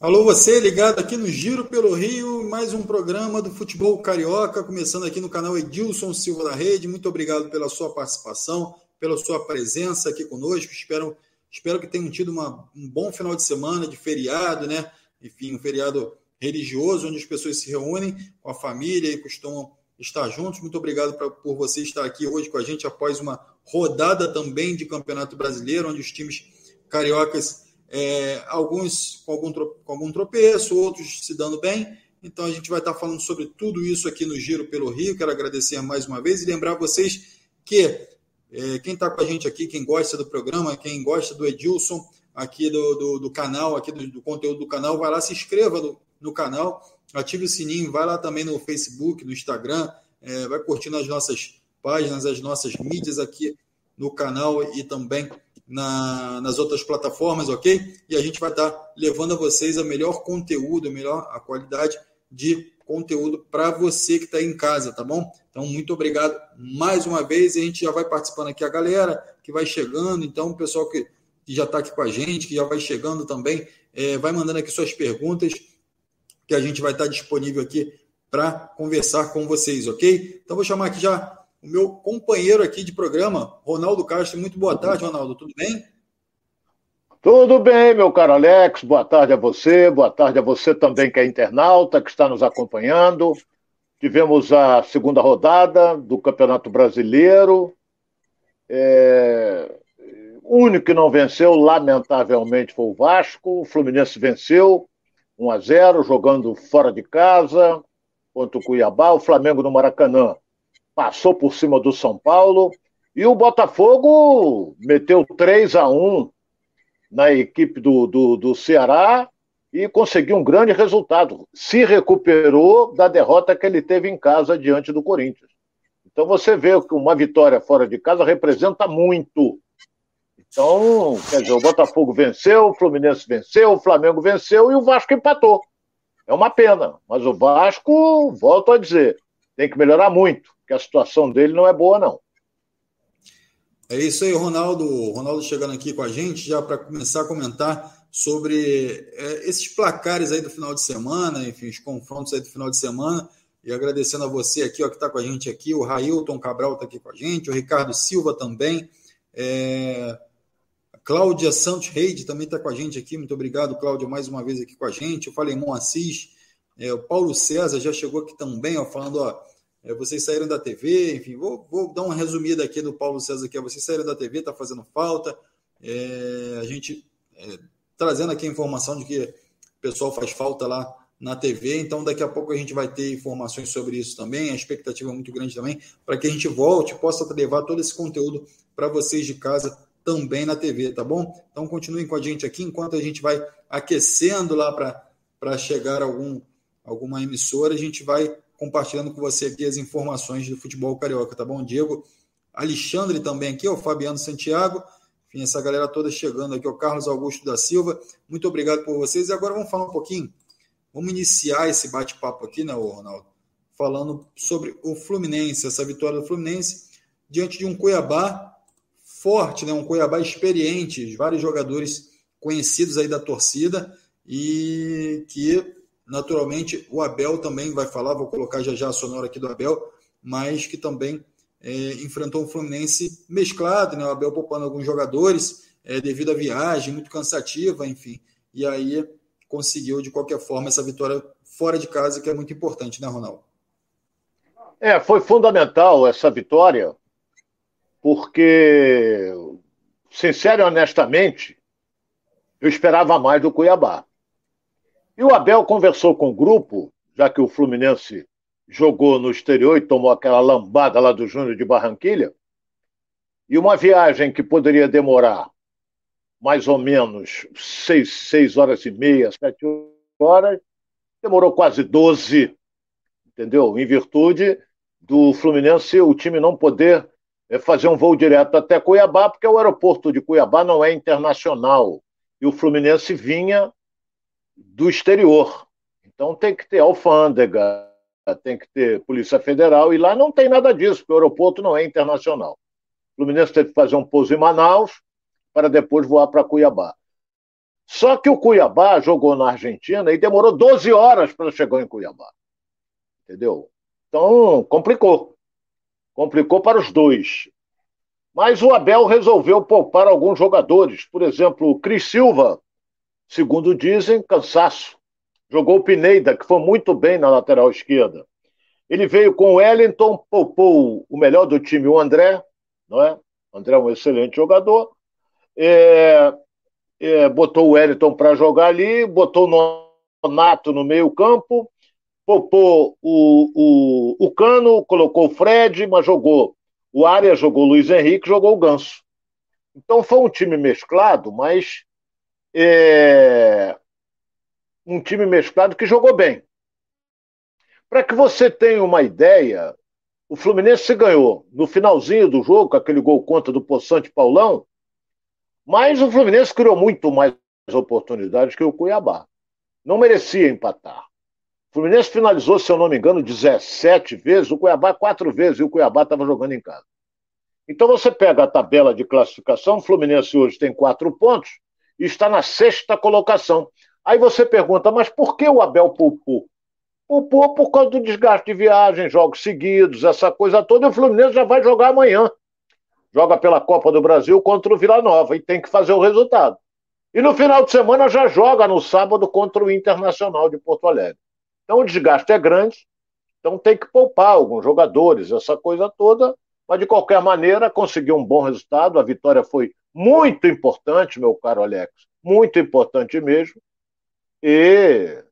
Alô, você ligado aqui no Giro pelo Rio, mais um programa do Futebol Carioca, começando aqui no canal Edilson Silva da Rede. Muito obrigado pela sua participação, pela sua presença aqui conosco. Espero, espero que tenham tido uma, um bom final de semana de feriado, né? Enfim, um feriado religioso, onde as pessoas se reúnem com a família e costumam estar juntos. Muito obrigado pra, por você estar aqui hoje com a gente após uma rodada também de Campeonato Brasileiro, onde os times cariocas é, alguns com algum, com algum tropeço, outros se dando bem. Então a gente vai estar falando sobre tudo isso aqui no Giro pelo Rio. Quero agradecer mais uma vez e lembrar vocês que é, quem está com a gente aqui, quem gosta do programa, quem gosta do Edilson, aqui do, do, do canal, aqui do, do, conteúdo do canal, vai lá, se inscreva no, no, canal, ative o sininho, vai lá também no Facebook, no Instagram, é, vai curtindo as nossas páginas, as nossas mídias aqui no canal e também na, nas outras plataformas, ok? E a gente vai estar levando a vocês a melhor conteúdo, a melhor a qualidade de conteúdo para você que está em casa, tá bom? Então, muito obrigado mais uma vez. A gente já vai participando aqui, a galera que vai chegando, então, o pessoal que, que já está aqui com a gente, que já vai chegando também, é, vai mandando aqui suas perguntas, que a gente vai estar disponível aqui para conversar com vocês, ok? Então, vou chamar aqui já o meu companheiro aqui de programa, Ronaldo Castro. Muito boa tarde, Ronaldo. Tudo bem? Tudo bem, meu caro Alex. Boa tarde a você. Boa tarde a você também, que é internauta, que está nos acompanhando. Tivemos a segunda rodada do Campeonato Brasileiro. É... O único que não venceu, lamentavelmente, foi o Vasco. O Fluminense venceu 1 a 0 jogando fora de casa contra o Cuiabá. O Flamengo no Maracanã passou por cima do São Paulo e o Botafogo meteu 3 a 1 na equipe do, do, do Ceará e conseguiu um grande resultado. Se recuperou da derrota que ele teve em casa diante do Corinthians. Então você vê que uma vitória fora de casa representa muito. Então, quer dizer, o Botafogo venceu, o Fluminense venceu, o Flamengo venceu e o Vasco empatou. É uma pena, mas o Vasco, volto a dizer, tem que melhorar muito que a situação dele não é boa, não. É isso aí, Ronaldo. Ronaldo chegando aqui com a gente, já para começar a comentar sobre é, esses placares aí do final de semana, enfim, os confrontos aí do final de semana. E agradecendo a você aqui, ó, que está com a gente aqui, o Railton Cabral está aqui com a gente, o Ricardo Silva também, é... Cláudia Santos Reide também está com a gente aqui. Muito obrigado, Cláudia, mais uma vez aqui com a gente. O Falemon Assis, é, o Paulo César já chegou aqui também, ó, falando, ó, vocês saíram da TV, enfim, vou, vou, dar uma resumida aqui do Paulo César aqui. Vocês saíram da TV, está fazendo falta. É, a gente é, trazendo aqui a informação de que o pessoal faz falta lá na TV, então daqui a pouco a gente vai ter informações sobre isso também. A expectativa é muito grande também para que a gente volte, possa levar todo esse conteúdo para vocês de casa também na TV, tá bom? Então continuem com a gente aqui enquanto a gente vai aquecendo lá para chegar algum alguma emissora, a gente vai compartilhando com você aqui as informações do futebol carioca, tá bom? Diego Alexandre também aqui, o Fabiano Santiago, enfim, essa galera toda chegando aqui, o Carlos Augusto da Silva, muito obrigado por vocês. E agora vamos falar um pouquinho, vamos iniciar esse bate-papo aqui, né, Ronaldo? Falando sobre o Fluminense, essa vitória do Fluminense diante de um Cuiabá forte, né? Um Cuiabá experiente, vários jogadores conhecidos aí da torcida e que Naturalmente, o Abel também vai falar, vou colocar já já a sonora aqui do Abel, mas que também é, enfrentou um Fluminense mesclado, né? O Abel poupando alguns jogadores é, devido à viagem, muito cansativa, enfim. E aí conseguiu, de qualquer forma, essa vitória fora de casa, que é muito importante, né, Ronaldo? É, foi fundamental essa vitória, porque, sincero e honestamente, eu esperava mais do Cuiabá. E o Abel conversou com o grupo, já que o Fluminense jogou no exterior e tomou aquela lambada lá do Júnior de Barranquilha. E uma viagem que poderia demorar mais ou menos seis, seis horas e meia, sete horas, demorou quase doze, entendeu? Em virtude do Fluminense, o time não poder eh, fazer um voo direto até Cuiabá, porque o aeroporto de Cuiabá não é internacional. E o Fluminense vinha do exterior. Então tem que ter alfândega, tem que ter Polícia Federal, e lá não tem nada disso, porque o aeroporto não é internacional. O Fluminense teve que fazer um pouso em Manaus para depois voar para Cuiabá. Só que o Cuiabá jogou na Argentina e demorou 12 horas para chegar em Cuiabá. Entendeu? Então, complicou. Complicou para os dois. Mas o Abel resolveu poupar alguns jogadores. Por exemplo, o Cris Silva, segundo dizem, cansaço. Jogou o Pineda, que foi muito bem na lateral esquerda. Ele veio com o Wellington, poupou o melhor do time, o André, não é? O André é um excelente jogador. É, é, botou o Wellington para jogar ali, botou o Nonato no meio-campo, poupou o, o, o Cano, colocou o Fred, mas jogou o Arias, jogou o Luiz Henrique, jogou o Ganso. Então foi um time mesclado, mas é, um time mesclado que jogou bem. Para que você tenha uma ideia, o Fluminense ganhou no finalzinho do jogo, aquele gol contra do Poçante Paulão, mas o Fluminense criou muito mais oportunidades que o Cuiabá. Não merecia empatar. O Fluminense finalizou, se eu não me engano, 17 vezes, o Cuiabá quatro vezes, e o Cuiabá estava jogando em casa. Então você pega a tabela de classificação, o Fluminense hoje tem quatro pontos e está na sexta colocação. Aí você pergunta, mas por que o Abel poupou? Poupou por causa do desgaste de viagem, jogos seguidos, essa coisa toda, e o Fluminense já vai jogar amanhã joga pela Copa do Brasil contra o Vila Nova e tem que fazer o resultado. E no final de semana já joga no sábado contra o Internacional de Porto Alegre. Então o desgaste é grande, então tem que poupar alguns jogadores, essa coisa toda, mas de qualquer maneira conseguiu um bom resultado. A vitória foi muito importante, meu caro Alex, muito importante mesmo. E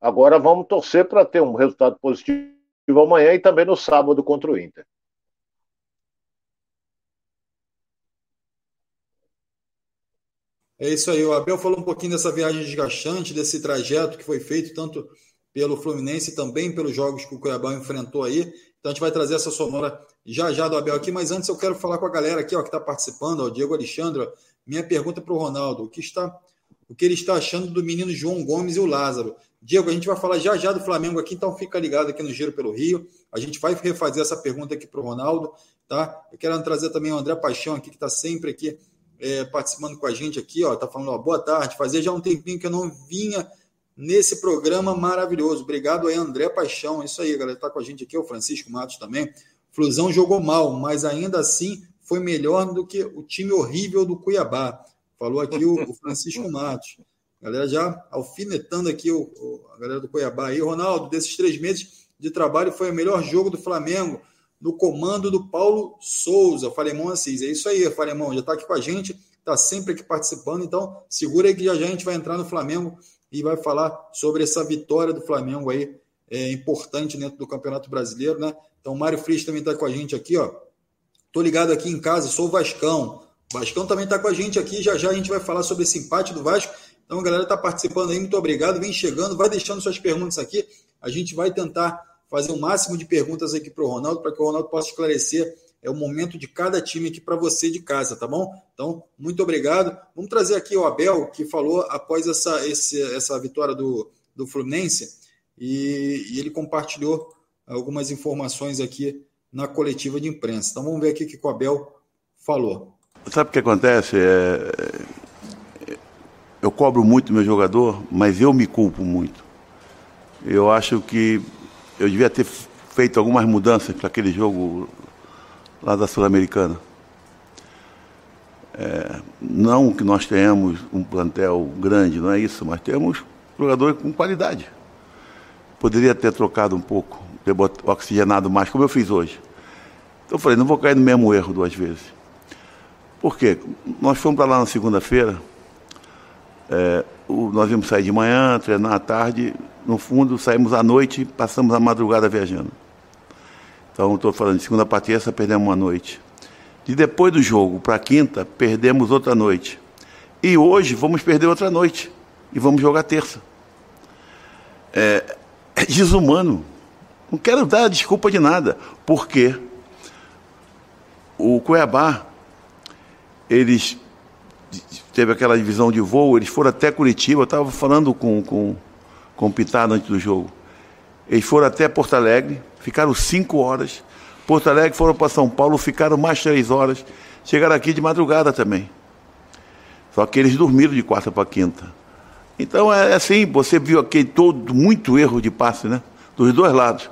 agora vamos torcer para ter um resultado positivo amanhã e também no sábado contra o Inter. É isso aí. O Abel falou um pouquinho dessa viagem desgastante, desse trajeto que foi feito tanto pelo Fluminense e também pelos jogos que o Cuiabá enfrentou aí. Então a gente vai trazer essa sonora já já do Abel aqui, mas antes eu quero falar com a galera aqui ó, que está participando, ó, o Diego Alexandre. Minha pergunta para o Ronaldo: o que, está, o que ele está achando do menino João Gomes e o Lázaro? Diego, a gente vai falar já já do Flamengo aqui, então fica ligado aqui no Giro pelo Rio. A gente vai refazer essa pergunta aqui para o Ronaldo, tá? Eu quero trazer também o André Paixão aqui, que está sempre aqui é, participando com a gente aqui, ó, tá falando, ó, boa tarde, fazia já um tempinho que eu não vinha nesse programa maravilhoso. Obrigado aí, André Paixão. Isso aí, galera, tá com a gente aqui, o Francisco Matos também. Flusão jogou mal, mas ainda assim foi melhor do que o time horrível do Cuiabá. Falou aqui o, o Francisco Matos. Galera já alfinetando aqui o, o, a galera do Cuiabá aí. Ronaldo, desses três meses de trabalho, foi o melhor jogo do Flamengo no comando do Paulo Souza, Falemão Assis. É isso aí, Falemão, já está aqui com a gente, está sempre aqui participando, então segura aí que já, já a gente vai entrar no Flamengo e vai falar sobre essa vitória do Flamengo aí, é, importante dentro do Campeonato Brasileiro, né? Então Mário Frisch também está com a gente aqui, ó. Tô ligado aqui em casa, sou o Vascão. O Vascão também está com a gente aqui, já já a gente vai falar sobre esse empate do Vasco. Então a galera está participando aí, muito obrigado, vem chegando, vai deixando suas perguntas aqui, a gente vai tentar fazer o máximo de perguntas aqui para o Ronaldo, para que o Ronaldo possa esclarecer é o momento de cada time aqui para você de casa, tá bom? Então, muito obrigado. Vamos trazer aqui o Abel, que falou após essa, esse, essa vitória do, do Fluminense, e, e, ele compartilhou algumas informações aqui na coletiva de imprensa. Então, vamos ver aqui o que o Abel falou. Sabe o que acontece? É... Eu cobro muito meu jogador, mas eu me culpo muito. Eu acho que eu devia ter feito algumas mudanças para aquele jogo lá da Sul-Americana. É, não que nós tenhamos um plantel grande, não é isso, mas temos jogadores com qualidade. Poderia ter trocado um pouco, ter oxigenado mais, como eu fiz hoje. Então eu falei, não vou cair no mesmo erro duas vezes. Por quê? Nós fomos para lá na segunda-feira, é, nós íamos sair de manhã, treinar à tarde, no fundo, saímos à noite passamos a madrugada viajando. Então, estou falando de segunda para terça, perdemos uma noite. De depois do jogo para quinta, perdemos outra noite. E hoje vamos perder outra noite. E vamos jogar terça. É, é desumano. Não quero dar desculpa de nada. Porque o Cuiabá, eles teve aquela divisão de voo, eles foram até Curitiba, eu estava falando com, com com o Pitado antes do jogo. Eles foram até Porto Alegre, ficaram cinco horas. Porto Alegre foram para São Paulo, ficaram mais três horas. Chegaram aqui de madrugada também. Só que eles dormiram de quarta para quinta. Então é assim, você viu aqui todo muito erro de passe, né? Dos dois lados.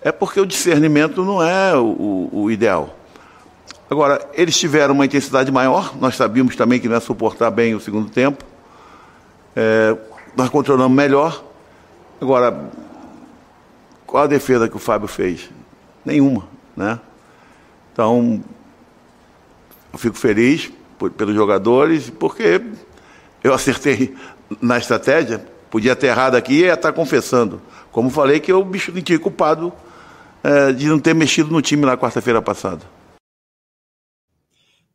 É porque o discernimento não é o, o ideal. Agora, eles tiveram uma intensidade maior, nós sabíamos também que não ia suportar bem o segundo tempo. É, nós controlamos melhor. Agora, qual a defesa que o Fábio fez? Nenhuma, né? Então, eu fico feliz por, pelos jogadores, porque eu acertei na estratégia, podia ter errado aqui e ia estar confessando. Como falei que eu me senti culpado é, de não ter mexido no time na quarta-feira passada.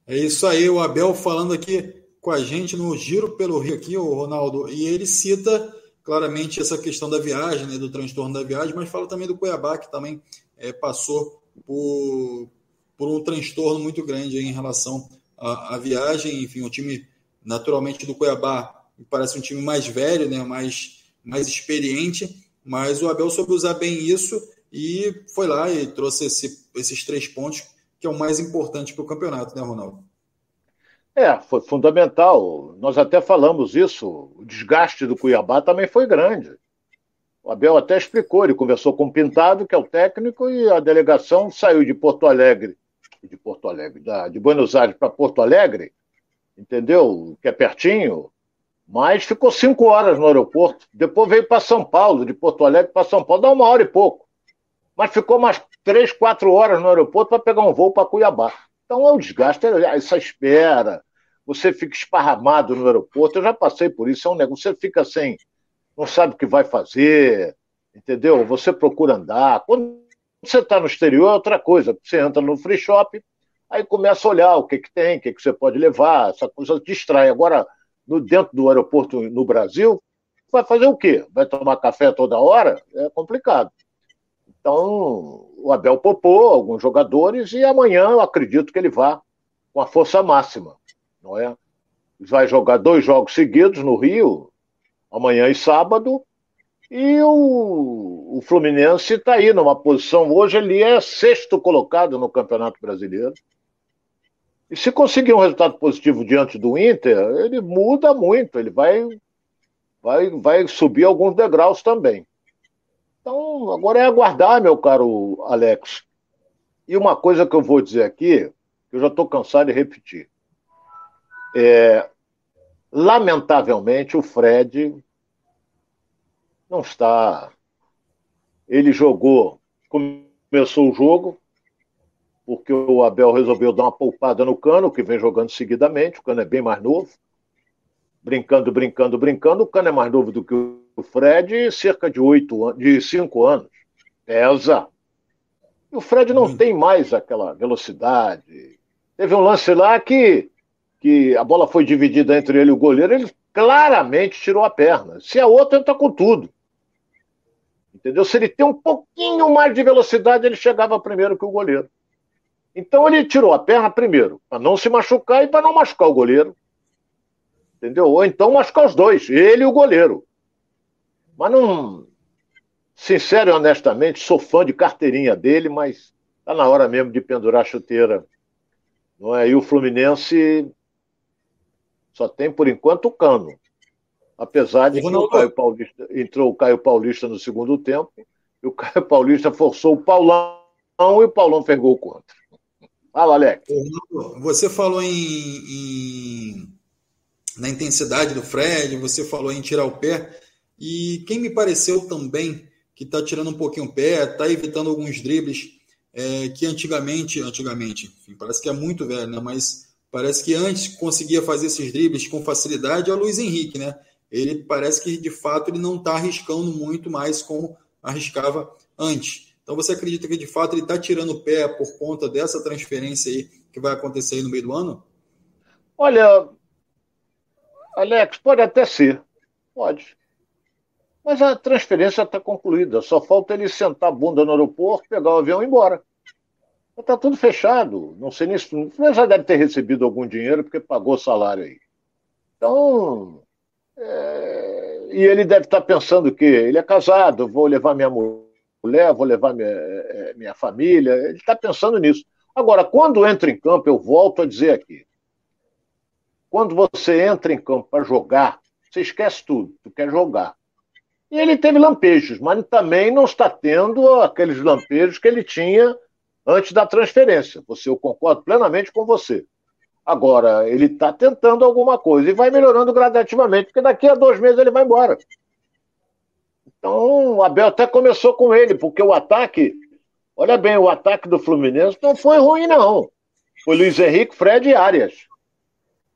É isso aí, o Abel falando aqui com a gente no Giro pelo Rio aqui, o Ronaldo, e ele cita claramente essa questão da viagem, né, do transtorno da viagem, mas fala também do Cuiabá, que também é, passou por, por um transtorno muito grande em relação à, à viagem. Enfim, o time, naturalmente, do Cuiabá parece um time mais velho, né, mais, mais experiente, mas o Abel soube usar bem isso e foi lá e trouxe esse, esses três pontos, que é o mais importante para o campeonato, né, Ronaldo? É, foi fundamental. Nós até falamos isso. O desgaste do Cuiabá também foi grande. O Abel até explicou, ele conversou com o Pintado, que é o técnico, e a delegação saiu de Porto Alegre, de Porto Alegre, de Buenos Aires para Porto Alegre, entendeu? Que é pertinho, mas ficou cinco horas no aeroporto. Depois veio para São Paulo, de Porto Alegre para São Paulo, dá uma hora e pouco. Mas ficou mais três, quatro horas no aeroporto para pegar um voo para Cuiabá. Então é um desgaste, é essa espera, você fica esparramado no aeroporto. Eu já passei por isso, é um negócio. Você fica sem, não sabe o que vai fazer, entendeu? Você procura andar. Quando você está no exterior, é outra coisa. Você entra no free shop, aí começa a olhar o que, que tem, o que, que você pode levar, essa coisa distrai. Agora, no, dentro do aeroporto no Brasil, vai fazer o quê? Vai tomar café toda hora? É complicado. Então, o Abel popou alguns jogadores e amanhã eu acredito que ele vá com a força máxima, não é? Vai jogar dois jogos seguidos no Rio, amanhã e sábado, e o, o Fluminense está aí numa posição. Hoje ele é sexto colocado no Campeonato Brasileiro. E se conseguir um resultado positivo diante do Inter, ele muda muito, ele vai, vai, vai subir alguns degraus também. Então, agora é aguardar, meu caro Alex. E uma coisa que eu vou dizer aqui, que eu já estou cansado de repetir. É, lamentavelmente, o Fred não está. Ele jogou, começou o jogo, porque o Abel resolveu dar uma poupada no cano, que vem jogando seguidamente. O cano é bem mais novo. Brincando, brincando, brincando. O cano é mais novo do que o Fred, cerca de oito de cinco anos. Pesa. E o Fred não tem mais aquela velocidade. Teve um lance lá que, que a bola foi dividida entre ele e o goleiro, ele claramente tirou a perna. Se a outra, entra com tudo. Entendeu? Se ele tem um pouquinho mais de velocidade, ele chegava primeiro que o goleiro. Então ele tirou a perna primeiro, para não se machucar e para não machucar o goleiro. Entendeu? Ou então machucar os dois, ele e o goleiro. Mas não. Sincero e honestamente, sou fã de carteirinha dele, mas tá na hora mesmo de pendurar a chuteira. Não é? E o Fluminense só tem, por enquanto, o cano. Apesar de que o Caio Paulista, entrou o Caio Paulista no segundo tempo, e o Caio Paulista forçou o Paulão e o Paulão fez gol contra. Fala, Alex. Você falou em, em, na intensidade do Fred, você falou em tirar o pé. E quem me pareceu também que está tirando um pouquinho o pé, está evitando alguns dribles é, que antigamente, antigamente, enfim, parece que é muito velho, né? Mas parece que antes conseguia fazer esses dribles com facilidade é o Luiz Henrique, né? Ele parece que de fato ele não está arriscando muito mais como arriscava antes. Então você acredita que de fato ele está tirando o pé por conta dessa transferência aí que vai acontecer aí no meio do ano? Olha, Alex, pode até ser. Pode. Mas a transferência está concluída, só falta ele sentar a bunda no aeroporto, pegar o avião e ir embora. Está tudo fechado. Não sei nem se. Mas já deve ter recebido algum dinheiro porque pagou o salário aí. Então. É... E ele deve estar tá pensando que ele é casado, vou levar minha mulher, vou levar minha, é, minha família. Ele está pensando nisso. Agora, quando entra em campo, eu volto a dizer aqui: quando você entra em campo para jogar, você esquece tudo, tu quer jogar. E ele teve lampejos, mas também não está tendo aqueles lampejos que ele tinha antes da transferência. Você, eu concordo plenamente com você. Agora, ele está tentando alguma coisa e vai melhorando gradativamente, porque daqui a dois meses ele vai embora. Então, o Abel até começou com ele, porque o ataque, olha bem, o ataque do Fluminense não foi ruim, não. Foi Luiz Henrique, Fred e Arias.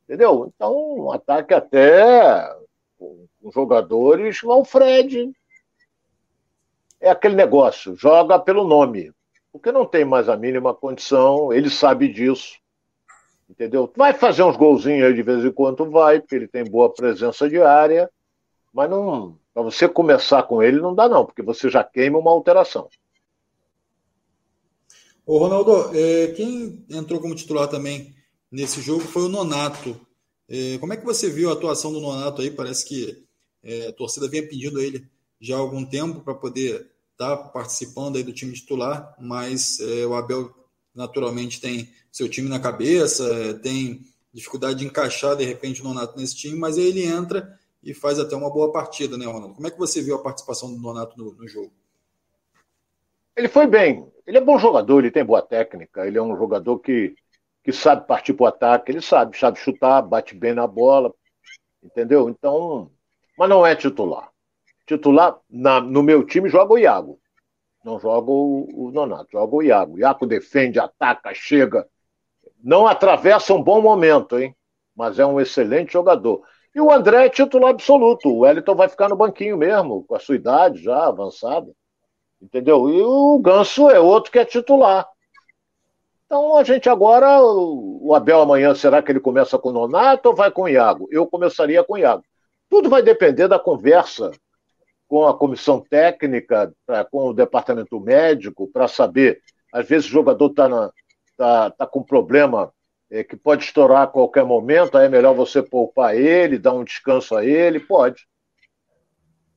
Entendeu? Então, um ataque até com jogadores, o Fred. É aquele negócio, joga pelo nome. Porque não tem mais a mínima condição, ele sabe disso. Entendeu? Vai fazer uns golzinhos aí de vez em quando, vai, porque ele tem boa presença de área, mas não. Para você começar com ele não dá, não, porque você já queima uma alteração. Ô, Ronaldo, é, quem entrou como titular também nesse jogo foi o Nonato. É, como é que você viu a atuação do Nonato aí? Parece que é, a torcida vinha pedindo ele já há algum tempo para poder estar tá participando aí do time titular, mas é, o Abel naturalmente tem seu time na cabeça, tem dificuldade de encaixar de repente o Nonato nesse time, mas aí ele entra e faz até uma boa partida, né, Ronaldo? Como é que você viu a participação do Nonato no, no jogo? Ele foi bem. Ele é bom jogador, ele tem boa técnica, ele é um jogador que, que sabe partir para o ataque, ele sabe, sabe chutar, bate bem na bola, entendeu? Então, mas não é titular. Titular, na, no meu time, joga o Iago. Não joga o, o Nonato, joga o Iago. O Iago defende, ataca, chega. Não atravessa um bom momento, hein? Mas é um excelente jogador. E o André é titular absoluto. O Wellington vai ficar no banquinho mesmo, com a sua idade já avançada. Entendeu? E o Ganso é outro que é titular. Então a gente agora, o Abel amanhã, será que ele começa com o Nonato ou vai com o Iago? Eu começaria com o Iago. Tudo vai depender da conversa com a comissão técnica, com o departamento médico, para saber. Às vezes o jogador está tá, tá com problema é, que pode estourar a qualquer momento, aí é melhor você poupar ele, dar um descanso a ele, pode.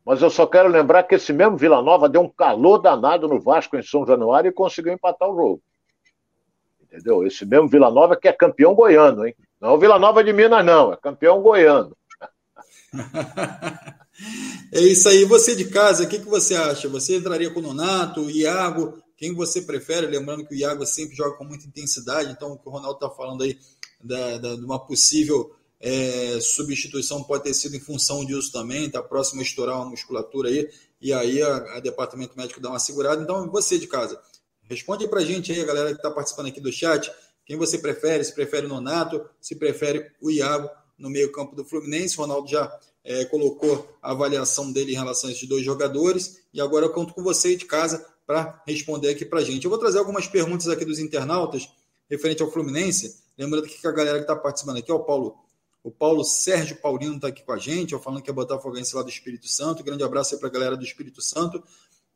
Mas eu só quero lembrar que esse mesmo Vila Nova deu um calor danado no Vasco em São Januário e conseguiu empatar o jogo. Entendeu? Esse mesmo Vila Nova que é campeão goiano, hein? Não é o Vila Nova de Minas, não, é campeão goiano. é isso aí. Você de casa, o que, que você acha? Você entraria com o Nonato, o Iago? Quem você prefere? Lembrando que o Iago sempre joga com muita intensidade, então o que o Ronaldo está falando aí da, da, de uma possível é, substituição pode ter sido em função disso também, está próximo a estourar uma musculatura aí, e aí a departamento médico dá uma segurada. Então, você de casa, responde para a gente aí, a galera que está participando aqui do chat, quem você prefere, se prefere o Nonato, se prefere o Iago no meio-campo do Fluminense. O Ronaldo já é, colocou a avaliação dele em relação a esses dois jogadores. E agora eu conto com você de casa para responder aqui para a gente. Eu vou trazer algumas perguntas aqui dos internautas referente ao Fluminense. Lembrando que a galera que está participando aqui o Paulo. O Paulo Sérgio Paulino está aqui com a gente, falando que é Botafoguense lá do Espírito Santo. Grande abraço aí para a galera do Espírito Santo.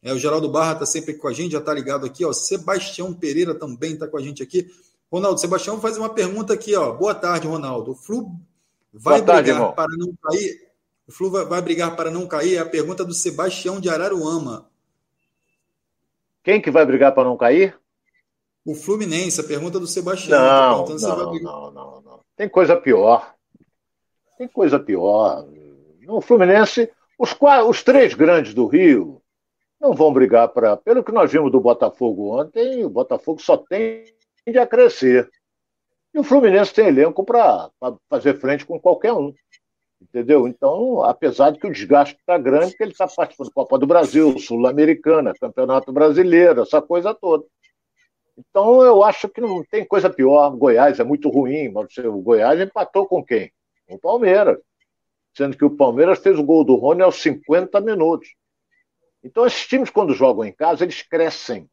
É, o Geraldo Barra está sempre com a gente, já está ligado aqui. Ó. Sebastião Pereira também está com a gente aqui. Ronaldo, Sebastião faz uma pergunta aqui. Ó. Boa tarde, Ronaldo. O Flu vai Boa brigar tarde, para não cair? O Flu vai, brigar para não cair? É a pergunta do Sebastião de Araruama. Quem que vai brigar para não cair? O Fluminense, a pergunta do Sebastião. Não, tá não, não, não, não, Tem coisa pior. Tem coisa pior. No Fluminense, os, os três grandes do Rio não vão brigar para. Pelo que nós vimos do Botafogo ontem, o Botafogo só tende a crescer. E o Fluminense tem elenco para fazer frente com qualquer um. Entendeu? Então, apesar de que o desgaste está grande, que ele está participando da Copa do Brasil, Sul-Americana, Campeonato Brasileiro, essa coisa toda. Então, eu acho que não tem coisa pior. Goiás é muito ruim, mas o Goiás empatou com quem? Com o Palmeiras. Sendo que o Palmeiras fez o gol do Rony aos 50 minutos. Então, esses times, quando jogam em casa, eles crescem.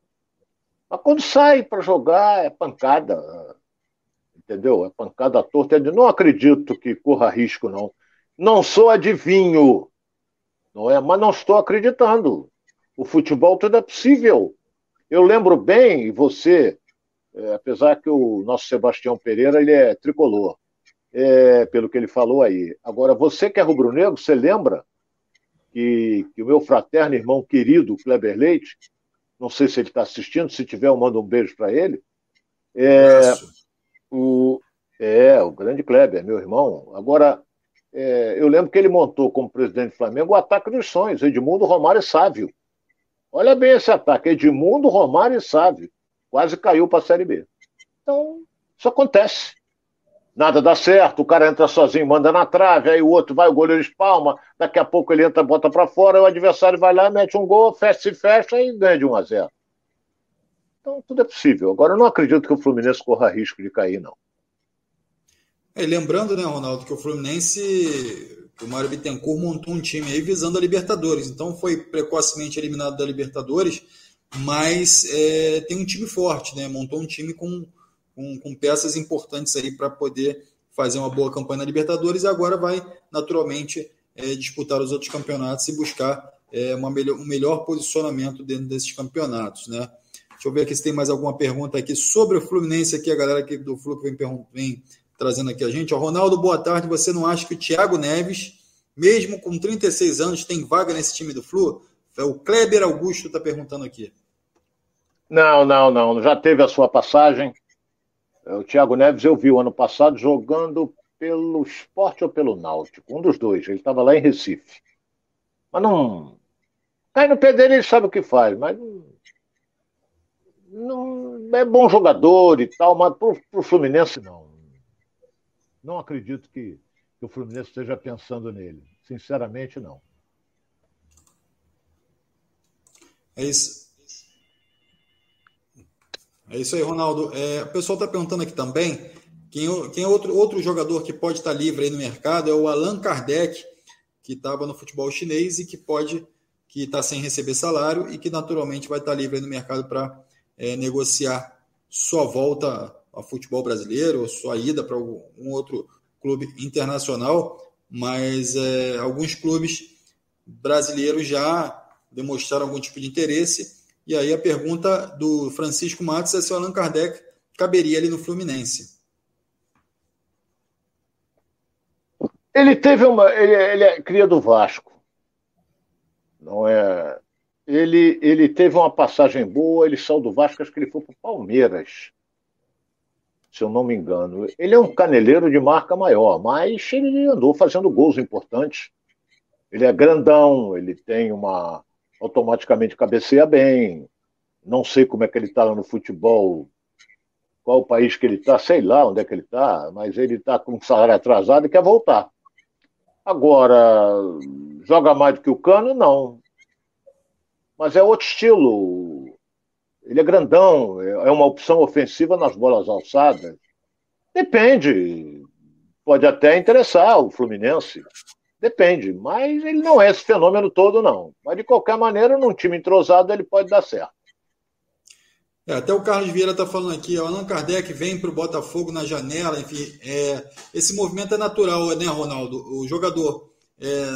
Mas quando sai para jogar, é pancada. Entendeu? É pancada torta. Não acredito que corra risco, não. Não sou adivinho, não é? Mas não estou acreditando. O futebol tudo é possível. Eu lembro bem, você, é, apesar que o nosso Sebastião Pereira ele é tricolor, é, pelo que ele falou aí. Agora, você que é rubro-negro, você lembra que, que, o meu fraterno irmão querido, Kleber Leite, não sei se ele está assistindo, se tiver, eu mando um beijo para ele. É, o, É, o grande Kleber, meu irmão. Agora, é, eu lembro que ele montou como presidente do Flamengo o ataque dos sonhos, Edmundo, Romário e Sávio. Olha bem esse ataque, Edmundo, Romário e Sávio. Quase caiu para a Série B. Então, isso acontece. Nada dá certo, o cara entra sozinho, manda na trave, aí o outro vai, o goleiro espalma, daqui a pouco ele entra, bota para fora, o adversário vai lá, mete um gol, fecha e fecha e ganha de 1 a 0. Então, tudo é possível. Agora, eu não acredito que o Fluminense corra risco de cair, não. É, lembrando, né, Ronaldo, que o Fluminense, o Mário Bittencourt montou um time aí visando a Libertadores. Então foi precocemente eliminado da Libertadores, mas é, tem um time forte, né? Montou um time com, com, com peças importantes aí para poder fazer uma boa campanha na Libertadores e agora vai naturalmente é, disputar os outros campeonatos e buscar é, uma melhor, um melhor posicionamento dentro desses campeonatos, né? Deixa eu ver aqui se tem mais alguma pergunta aqui sobre o Fluminense aqui, a galera aqui do Flu vem, vem trazendo aqui a gente. Ó, Ronaldo, boa tarde. Você não acha que o Thiago Neves, mesmo com 36 anos, tem vaga nesse time do Flu? É o Kleber Augusto está perguntando aqui. Não, não, não. Já teve a sua passagem. É, o Thiago Neves eu vi o ano passado jogando pelo esporte ou pelo Náutico. Um dos dois. Ele estava lá em Recife. Mas não. Cai no pé dele, ele sabe o que faz, mas não, é bom jogador e tal, mas pro, pro Fluminense não. Não acredito que, que o Fluminense esteja pensando nele. Sinceramente, não. É isso. É isso aí, Ronaldo. É, o pessoal está perguntando aqui também quem, quem é outro, outro jogador que pode estar livre aí no mercado é o Allan Kardec, que estava no futebol chinês e que pode que está sem receber salário e que naturalmente vai estar livre aí no mercado para é, negociar sua volta ao futebol brasileiro, ou sua ida para um outro clube internacional, mas é, alguns clubes brasileiros já demonstraram algum tipo de interesse. E aí a pergunta do Francisco Matos é se o Allan Kardec caberia ali no Fluminense. Ele teve uma. Ele, ele é cria do Vasco. Não é. Ele, ele teve uma passagem boa, ele saiu do Vasco, acho que ele foi para o Palmeiras se eu não me engano. Ele é um caneleiro de marca maior, mas ele andou fazendo gols importantes. Ele é grandão, ele tem uma. Automaticamente cabeceia bem. Não sei como é que ele está no futebol, qual o país que ele está, sei lá onde é que ele está, mas ele está com salário atrasado e quer voltar. Agora, joga mais do que o Cano? Não. Mas é outro estilo. Ele é grandão, é uma opção ofensiva nas bolas alçadas. Depende. Pode até interessar o Fluminense. Depende. Mas ele não é esse fenômeno todo, não. Mas de qualquer maneira, num time entrosado, ele pode dar certo. É, até o Carlos Vieira está falando aqui, o Allan Kardec vem para o Botafogo na janela, enfim, é, esse movimento é natural, né, Ronaldo? O jogador é,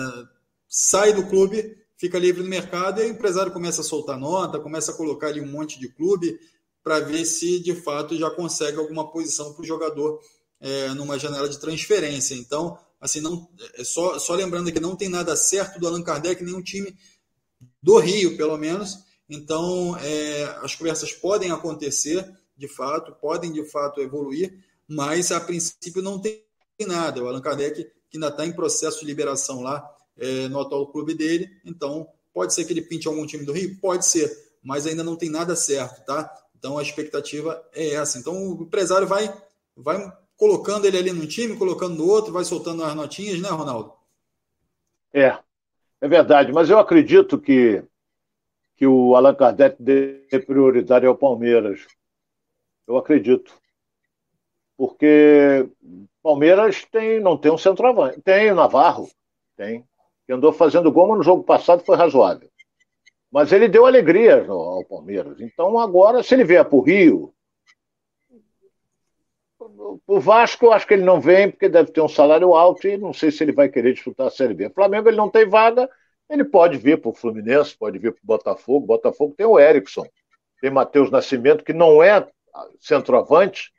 sai do clube, fica livre no mercado e o empresário começa a soltar nota, começa a colocar ali um monte de clube para ver se de fato já consegue alguma posição para o jogador é, numa janela de transferência. Então, assim, não, é só, só lembrando que não tem nada certo do Allan Kardec, nenhum time do Rio, pelo menos. Então, é, as conversas podem acontecer, de fato, podem de fato evoluir, mas a princípio não tem nada. O Allan Kardec, que ainda está em processo de liberação lá, é, no atual clube dele. Então, pode ser que ele pinte algum time do Rio? Pode ser, mas ainda não tem nada certo, tá? Então, a expectativa é essa. Então, o empresário vai, vai colocando ele ali num time, colocando no outro, vai soltando as notinhas, né, Ronaldo? É, é verdade. Mas eu acredito que, que o Allan Kardec dê prioridade ao Palmeiras. Eu acredito. Porque Palmeiras tem, não tem um centroavante. Tem o Navarro, tem que andou fazendo gol, mas no jogo passado foi razoável. Mas ele deu alegria ao Palmeiras. Então agora, se ele vier para o Rio, o Vasco acho que ele não vem, porque deve ter um salário alto e não sei se ele vai querer disputar a Série B. O Flamengo ele não tem vaga, ele pode vir para o Fluminense, pode vir para o Botafogo. Botafogo tem o Erickson, tem Matheus Nascimento, que não é centroavante,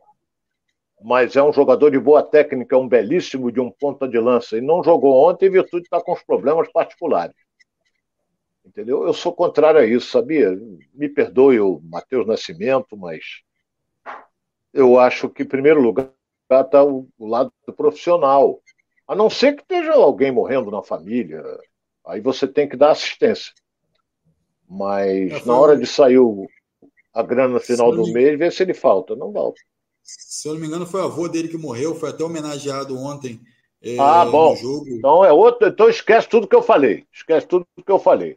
mas é um jogador de boa técnica, um belíssimo de um ponta de lança. E não jogou ontem em virtude de estar com os problemas particulares. Entendeu? Eu sou contrário a isso, sabia? Me perdoe o Matheus Nascimento, mas eu acho que, em primeiro lugar, resgata o, o lado profissional. A não ser que esteja alguém morrendo na família, aí você tem que dar assistência. Mas é, na hora de sair o, a grana no final do mês, ver se ele falta. Não falta. Se eu não me engano, foi o avô dele que morreu, foi até homenageado ontem é, ah, bom. Então é outro. Então esquece tudo que eu falei. Esquece tudo que eu falei.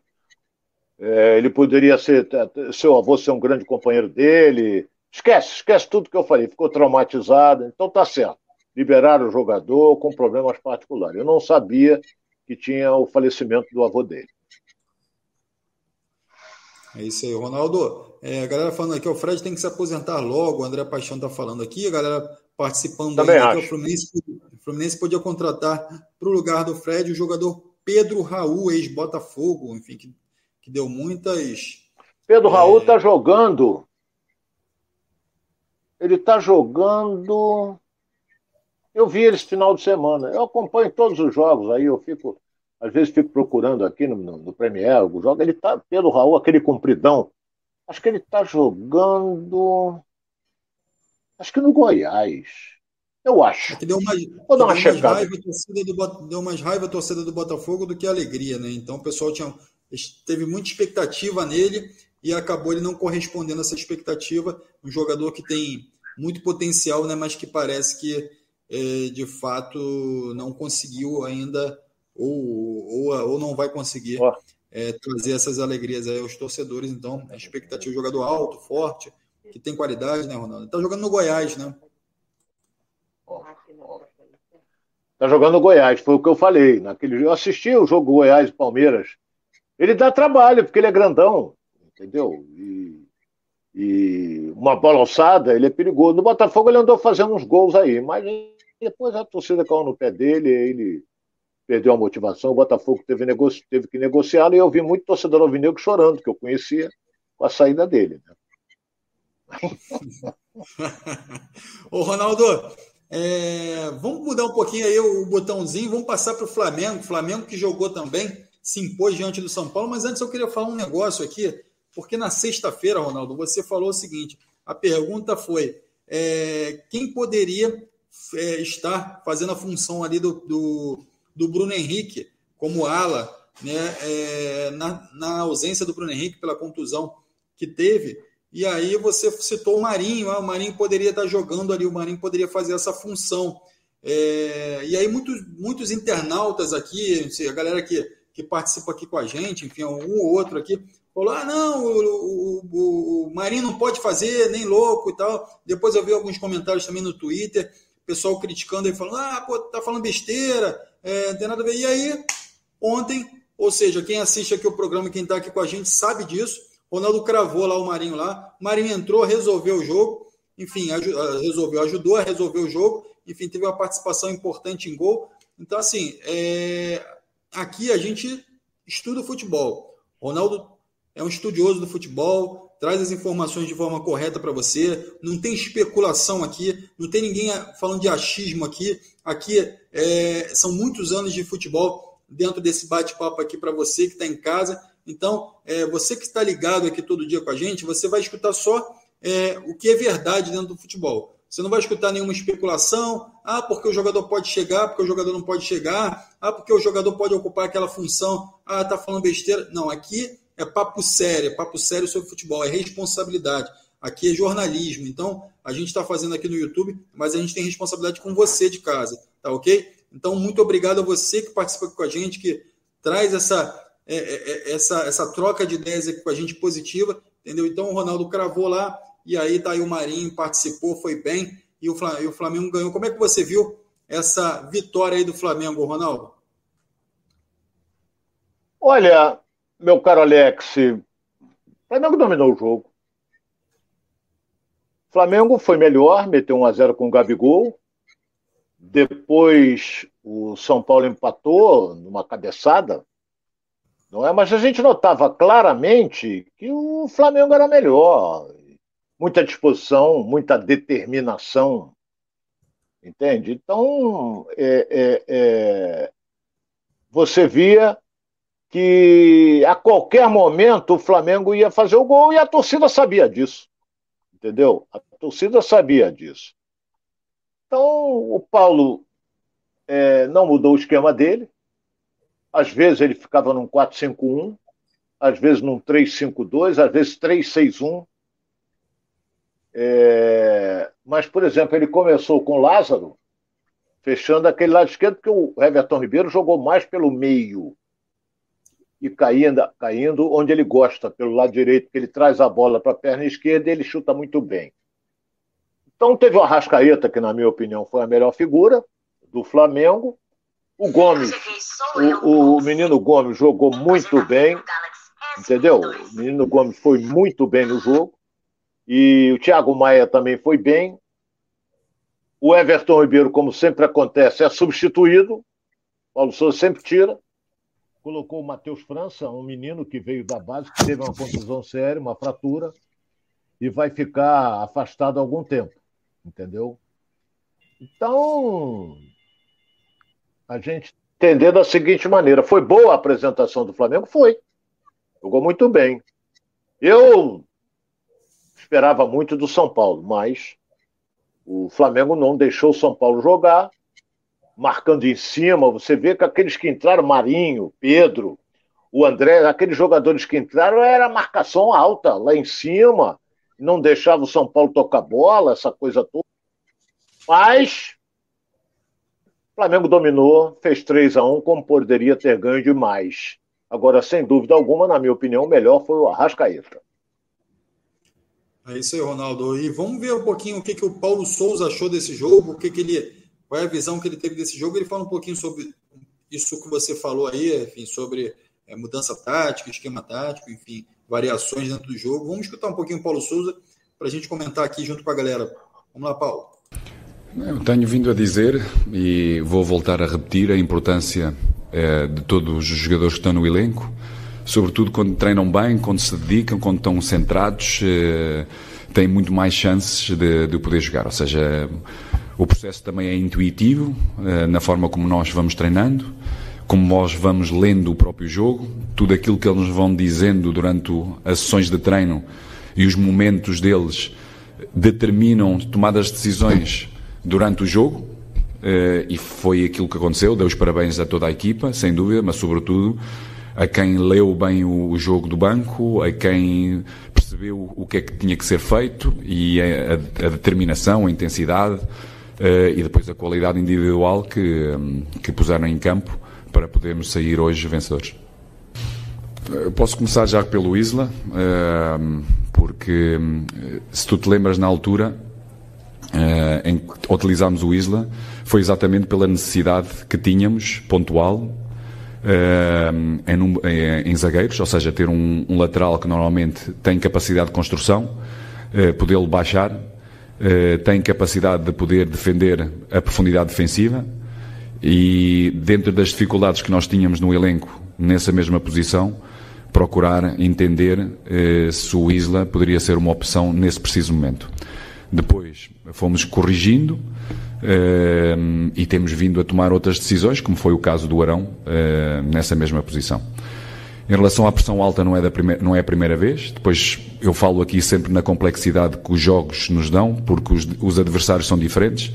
É, ele poderia ser seu avô ser um grande companheiro dele. Esquece, esquece tudo que eu falei. Ficou traumatizado. Então tá certo. Liberaram o jogador com problemas particulares. Eu não sabia que tinha o falecimento do avô dele. É isso aí, Ronaldo. É, a galera falando aqui, o Fred tem que se aposentar logo, o André Paixão está falando aqui, a galera participando Também aí, o Fluminense, o Fluminense podia contratar para o lugar do Fred o jogador Pedro Raul, ex-Botafogo, enfim, que, que, deu muitas. Pedro é... Raul está jogando. Ele está jogando. Eu vi ele esse final de semana. Eu acompanho todos os jogos aí, eu fico às vezes fico procurando aqui no, no, no Premier, o jogo, ele tá, pelo Raul, aquele compridão, acho que ele tá jogando, acho que no Goiás, eu acho. É deu mais, Vou dar uma mais raiva, do, deu mais raiva a torcida do Botafogo do que alegria, né? Então o pessoal tinha, teve muita expectativa nele e acabou ele não correspondendo a essa expectativa. Um jogador que tem muito potencial, né? Mas que parece que é, de fato não conseguiu ainda ou, ou, ou não vai conseguir é, trazer essas alegrias aí aos torcedores. Então, a expectativa de jogador alto, forte, que tem qualidade, né, Ronaldo? Está jogando no Goiás, né? Está jogando no Goiás, foi o que eu falei. Naquele, eu assisti o jogo Goiás e Palmeiras. Ele dá trabalho, porque ele é grandão, entendeu? E, e uma bola alçada, ele é perigoso. No Botafogo ele andou fazendo uns gols aí, mas depois a torcida caiu no pé dele, ele perdeu a motivação, o Botafogo teve, negoci... teve que negociá-lo e eu vi muito torcedor alvinegro chorando, que eu conhecia com a saída dele. Né? Ô, Ronaldo, é... vamos mudar um pouquinho aí o botãozinho, vamos passar para o Flamengo. O Flamengo que jogou também, se impôs diante do São Paulo, mas antes eu queria falar um negócio aqui, porque na sexta-feira, Ronaldo, você falou o seguinte: a pergunta foi é... quem poderia é, estar fazendo a função ali do, do do Bruno Henrique como ala, né, é, na, na, ausência do Bruno Henrique pela contusão que teve. E aí você citou o Marinho, ah, o Marinho poderia estar jogando ali, o Marinho poderia fazer essa função. É, e aí muitos, muitos internautas aqui, a galera que, que participa aqui com a gente, enfim, um ou outro aqui, falou: ah, não, o, o, o Marinho não pode fazer, nem louco e tal. Depois eu vi alguns comentários também no Twitter, pessoal criticando e falando: ah, pô, tá falando besteira, é, não tem nada a ver. E aí, ontem, ou seja, quem assiste aqui o programa, quem está aqui com a gente, sabe disso. Ronaldo cravou lá o Marinho lá. O Marinho entrou, resolveu o jogo. Enfim, ah, resolveu, ajudou a resolver o jogo. Enfim, teve uma participação importante em gol. Então, assim, é... aqui a gente estuda o futebol. Ronaldo é um estudioso do futebol, traz as informações de forma correta para você. Não tem especulação aqui, não tem ninguém falando de achismo aqui. Aqui é, são muitos anos de futebol dentro desse bate-papo aqui para você que está em casa. Então, é, você que está ligado aqui todo dia com a gente, você vai escutar só é, o que é verdade dentro do futebol. Você não vai escutar nenhuma especulação, ah, porque o jogador pode chegar, porque o jogador não pode chegar, ah, porque o jogador pode ocupar aquela função, ah, tá falando besteira. Não, aqui é papo sério, é papo sério sobre futebol, é responsabilidade. Aqui é jornalismo. Então, a gente está fazendo aqui no YouTube, mas a gente tem responsabilidade com você de casa, tá ok? Então, muito obrigado a você que participa com a gente, que traz essa, é, é, é, essa, essa troca de ideias aqui com a gente positiva, entendeu? Então, o Ronaldo cravou lá, e aí tá aí o Marinho, participou, foi bem, e e o Flamengo ganhou. Como é que você viu essa vitória aí do Flamengo, Ronaldo? Olha, meu caro Alex, o Flamengo dominou o jogo. Flamengo foi melhor, meteu 1 a 0 com o Gabigol. Depois o São Paulo empatou numa cabeçada. Não é? Mas a gente notava claramente que o Flamengo era melhor. Muita disposição, muita determinação. Entende? Então, é, é, é, você via que a qualquer momento o Flamengo ia fazer o gol e a torcida sabia disso entendeu? A torcida sabia disso. Então, o Paulo é, não mudou o esquema dele. Às vezes ele ficava num 4-5-1, às vezes num 3-5-2, às vezes 3-6-1. É, mas, por exemplo, ele começou com Lázaro, fechando aquele lado esquerdo, porque o Everton Ribeiro jogou mais pelo meio e caindo, caindo onde ele gosta, pelo lado direito, que ele traz a bola para a perna esquerda e ele chuta muito bem. Então teve o Arrascaeta, que na minha opinião foi a melhor figura do Flamengo. O Gomes, o, o menino Gomes jogou muito bem, entendeu? O menino Gomes foi muito bem no jogo. E o Thiago Maia também foi bem. O Everton Ribeiro, como sempre acontece, é substituído. Paulo Souza sempre tira. Colocou o Matheus França, um menino que veio da base, que teve uma contusão séria, uma fratura, e vai ficar afastado algum tempo. Entendeu? Então, a gente entender da seguinte maneira: foi boa a apresentação do Flamengo? Foi. Jogou muito bem. Eu esperava muito do São Paulo, mas o Flamengo não deixou o São Paulo jogar, marcando em cima. Você vê que aqueles que entraram, Marinho, Pedro, o André, aqueles jogadores que entraram, era marcação alta, lá em cima, não deixava o São Paulo tocar bola, essa coisa toda. Mas o Flamengo dominou, fez 3 a 1 como poderia ter ganho demais. Agora, sem dúvida alguma, na minha opinião, o melhor foi o Arrascaeta. É isso aí, Ronaldo. E vamos ver um pouquinho o que, que o Paulo Souza achou desse jogo, o que, que ele, qual é a visão que ele teve desse jogo. Ele fala um pouquinho sobre isso que você falou aí, enfim, sobre é, mudança tática, esquema tático, enfim, variações dentro do jogo. Vamos escutar um pouquinho o Paulo Souza para a gente comentar aqui junto com a galera. Vamos lá, Paulo. Eu tenho vindo a dizer e vou voltar a repetir a importância é, de todos os jogadores que estão no elenco sobretudo quando treinam bem, quando se dedicam, quando estão centrados, eh, têm muito mais chances de, de poder jogar. Ou seja, o processo também é intuitivo eh, na forma como nós vamos treinando, como nós vamos lendo o próprio jogo, tudo aquilo que eles nos vão dizendo durante as sessões de treino e os momentos deles determinam tomadas de decisões durante o jogo. Eh, e foi aquilo que aconteceu. Dei os parabéns a toda a equipa, sem dúvida, mas sobretudo a quem leu bem o, jogo do banco, a quem percebeu o que é que tinha que ser feito e a, a determinação, a intensidade e depois a qualidade individual que, um, que puseram em campo para podermos sair hoje vencedores. Eu posso começar já pelo Isla, uh, porque hum, se tu te lembras na altura em que utilizámos o Isla, foi exatamente pela necessidade que tínhamos, pontual, em, zagueiros, ou seja, ter um, lateral que normalmente tem capacidade de construção, podê-lo baixar, tem capacidade de poder defender a profundidade defensiva e dentro das dificuldades que nós tínhamos no elenco nessa mesma posição, procurar entender se o Isla poderia ser uma opção nesse preciso momento. Depois fomos corrigindo, Uh, e temos vindo a tomar outras decisões, como foi o caso do Arão, nessa mesma posição. Em relação à pressão alta, não é, da primeira, não é a primeira vez. Depois, eu falo aqui sempre na complexidade que os jogos nos dão, porque os, os adversários são diferentes,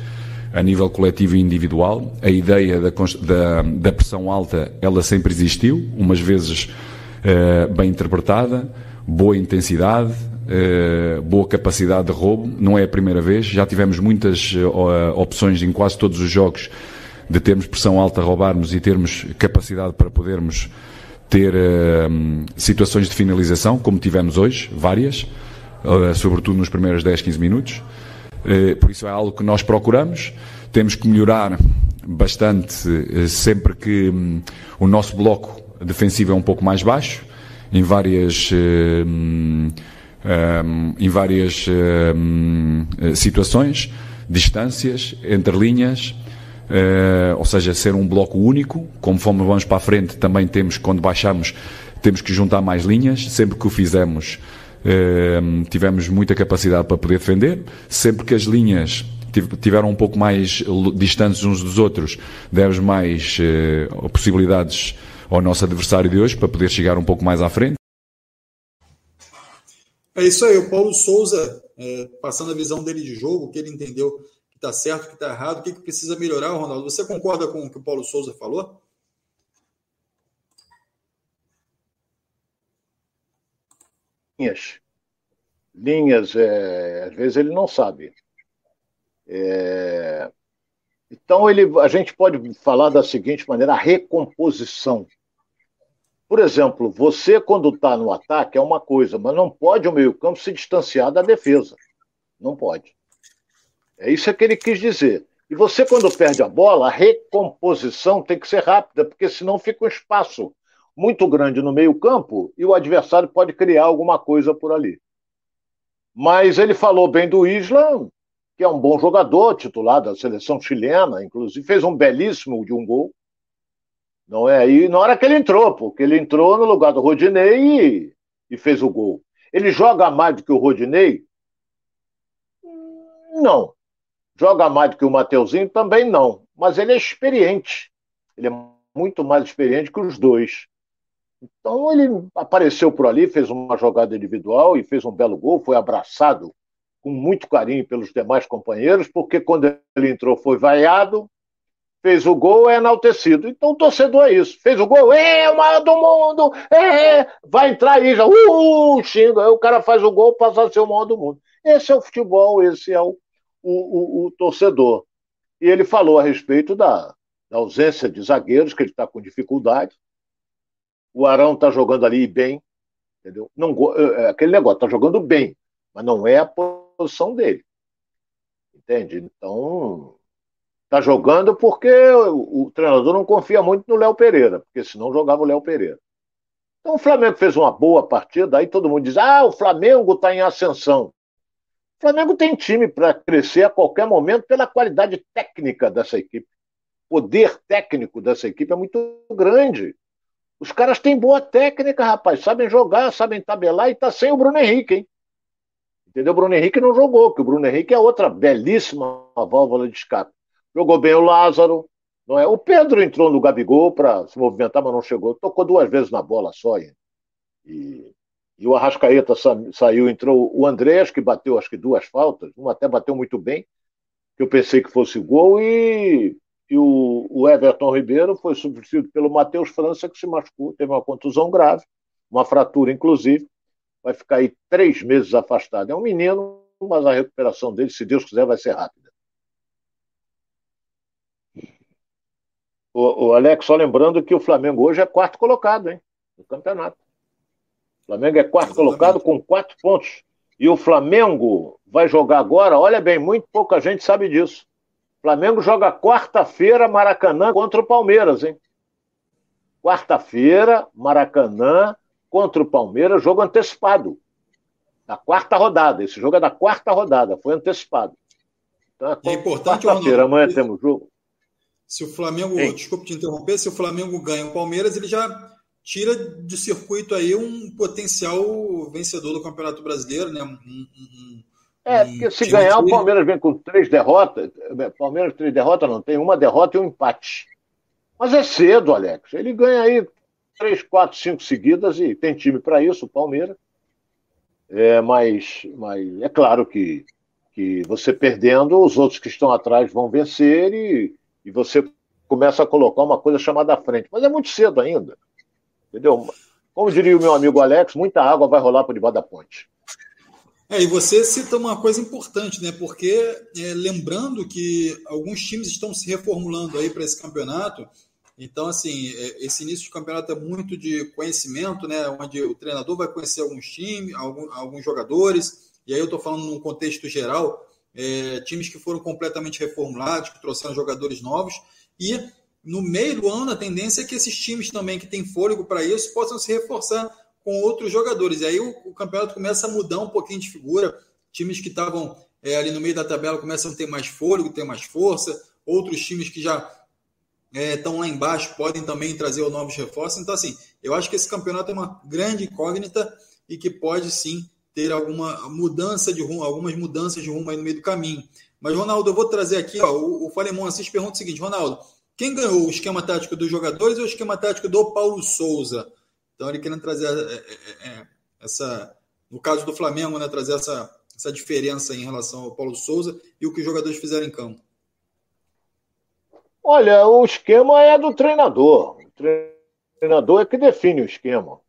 a nível coletivo e individual. A ideia da, da, da pressão alta, ela sempre existiu, umas vezes uh, bem interpretada, boa intensidade, Uh, boa capacidade de roubo, não é a primeira vez, já tivemos muitas uh, opções em quase todos os jogos de termos pressão alta, roubarmos e termos capacidade para podermos ter uh, situações de finalização, como tivemos hoje, várias, sobretudo nos primeiros 10, 15 minutos. por isso é algo que nós procuramos. Temos que melhorar bastante sempre que um, o nosso bloco defensivo é um pouco mais baixo, em várias um, um, em várias um, situações, distâncias, entre linhas, uh, ou seja, ser um bloco único. Conforme vamos para a frente, também temos, quando baixamos, temos que juntar mais linhas. Sempre que o fizemos, uh, tivemos muita capacidade para poder defender. Sempre que as linhas tiveram um pouco mais distantes uns dos outros, demos mais uh, possibilidades ao nosso adversário de hoje para poder chegar um pouco mais à frente. É isso aí, o Paulo Souza, é, passando a visão dele de jogo, que ele entendeu que está certo, o que está errado, o que, que precisa melhorar, Ronaldo. Você concorda com o que o Paulo Souza falou? Linhas. Linhas, é, às vezes ele não sabe. É, então ele, a gente pode falar da seguinte maneira: a recomposição. Por exemplo, você, quando está no ataque, é uma coisa, mas não pode o meio-campo se distanciar da defesa. Não pode. É isso que ele quis dizer. E você, quando perde a bola, a recomposição tem que ser rápida, porque senão fica um espaço muito grande no meio-campo e o adversário pode criar alguma coisa por ali. Mas ele falou bem do Isla, que é um bom jogador, titular da seleção chilena, inclusive fez um belíssimo de um gol. Não é? E na hora que ele entrou, porque ele entrou no lugar do Rodinei e, e fez o gol. Ele joga mais do que o Rodinei? Não. Joga mais do que o Mateuzinho? Também não. Mas ele é experiente. Ele é muito mais experiente que os dois. Então ele apareceu por ali, fez uma jogada individual e fez um belo gol, foi abraçado com muito carinho pelos demais companheiros, porque quando ele entrou foi vaiado, fez o gol, é enaltecido. Então o torcedor é isso. Fez o gol, é o maior do mundo, é, vai entrar aí já, uh, xinga. Aí o cara faz o gol, passa a ser o maior do mundo. Esse é o futebol, esse é o, o, o, o torcedor. E ele falou a respeito da, da ausência de zagueiros, que ele está com dificuldade. O Arão está jogando ali bem, entendeu? Não, é, aquele negócio, está jogando bem, mas não é a posição dele. Entende? Então, Está jogando porque o, o, treinador não confia muito no Léo Pereira, porque senão jogava o Léo Pereira. Então o Flamengo fez uma boa partida, aí todo mundo diz: ah, o Flamengo está em ascensão. O Flamengo tem time para crescer a qualquer momento pela qualidade técnica dessa equipe. O poder técnico dessa equipe é muito grande. Os caras têm boa técnica, rapaz, sabem jogar, sabem tabelar e tá sem o Bruno Henrique, hein? Entendeu? O Bruno Henrique não jogou, porque o Bruno Henrique é outra belíssima válvula de escape. Jogou bem o Lázaro. Não é? O Pedro entrou no Gabigol para se movimentar, mas não chegou. Tocou duas vezes na bola só. E, e, e o Arrascaeta sa, saiu, entrou o Andrés, que bateu acho que duas faltas. Uma até bateu muito bem, que eu pensei que fosse gol. E, e o, o Everton Ribeiro foi substituído pelo Matheus França, que se machucou, teve uma contusão grave, uma fratura, inclusive. Vai ficar aí três meses afastado. É um menino, mas a recuperação dele, se Deus quiser, vai ser rápida. O, o, Alex, só lembrando que o Flamengo hoje é quarto colocado, hein? No campeonato. O Flamengo é quarto Exatamente. colocado com quatro pontos. E o Flamengo vai jogar agora, olha bem, muito pouca gente sabe disso. O Flamengo joga quarta-feira, Maracanã, contra o Palmeiras, hein? Quarta-feira, Maracanã, contra o Palmeiras, jogo antecipado. Da quarta rodada. Esse jogo é da quarta rodada, foi antecipado. Então, é, é importante, quarta-feira, amanhã temos jogo. Se o Flamengo, Ei. desculpe te interromper, se o Flamengo ganha o Palmeiras, ele já tira de circuito aí um potencial vencedor do Campeonato Brasileiro, né? Um, um, é, porque se ganhar, o Palmeiras vem com três derrotas. Palmeiras, três derrotas, não tem uma derrota e um empate. Mas é cedo, Alex. Ele ganha aí três, quatro, cinco seguidas e tem time para isso, o Palmeiras. É, mas, mas é claro que, que você perdendo, os outros que estão atrás vão vencer e e você começa a colocar uma coisa chamada à frente. Mas é muito cedo ainda. Entendeu? Como diria o meu amigo Alex, muita água vai rolar por debaixo da ponte. É, e você cita uma coisa importante, né? Porque é, lembrando que alguns times estão se reformulando aí para esse campeonato. Então, assim, é, esse início de campeonato é muito de conhecimento, né? Onde o treinador vai conhecer alguns times, alguns, alguns jogadores. E aí eu estou falando num contexto geral, é, times que foram completamente reformulados, que trouxeram jogadores novos, e no meio do ano a tendência é que esses times também que têm fôlego para isso possam se reforçar com outros jogadores. E aí o, o, campeonato começa a mudar um pouquinho de figura, times que estavam é, ali no meio da tabela começam a ter mais fôlego, ter mais força, outros times que já estão é, lá embaixo podem também trazer novos reforços. Então, assim, eu acho que esse campeonato é uma grande incógnita e que pode sim ter alguma mudança de rumo, algumas mudanças de rumo aí no meio do caminho. Mas, Ronaldo, eu vou trazer aqui, ó, o, o Falemon Assis pergunta o seguinte, Ronaldo, quem ganhou o esquema tático dos jogadores ou o esquema tático do Paulo Souza? Então, ele querendo trazer é, é, é, essa, no caso do Flamengo, né, trazer essa, essa diferença em relação ao Paulo Souza e o que os jogadores fizeram em campo? Olha, o esquema é do treinador. O treinador é que define o esquema.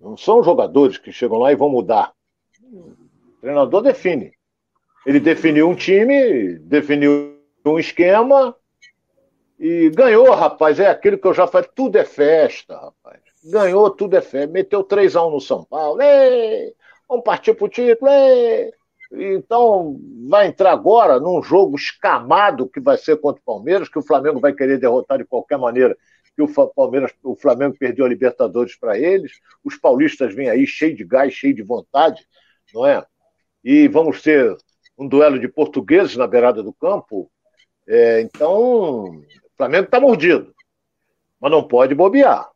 Não são jogadores que chegam lá e vão mudar. O treinador define. Ele definiu um time, definiu um esquema e ganhou, rapaz. É aquilo que eu já falei. Tudo é festa, rapaz. Ganhou, tudo é festa. Meteu 3x1 no São Paulo. Ei, vamos partir pro título. Ei. Então, vai entrar agora num jogo escamado que vai ser contra o Palmeiras, que o Flamengo vai querer derrotar de qualquer maneira, que o Palmeiras, o Flamengo perdeu a Libertadores para eles. Os paulistas vêm aí cheio de gás, cheio de vontade, não é? E vamos ter um duelo de portugueses na beirada do campo. É, então, Flamengo está mordido, mas não pode bobear.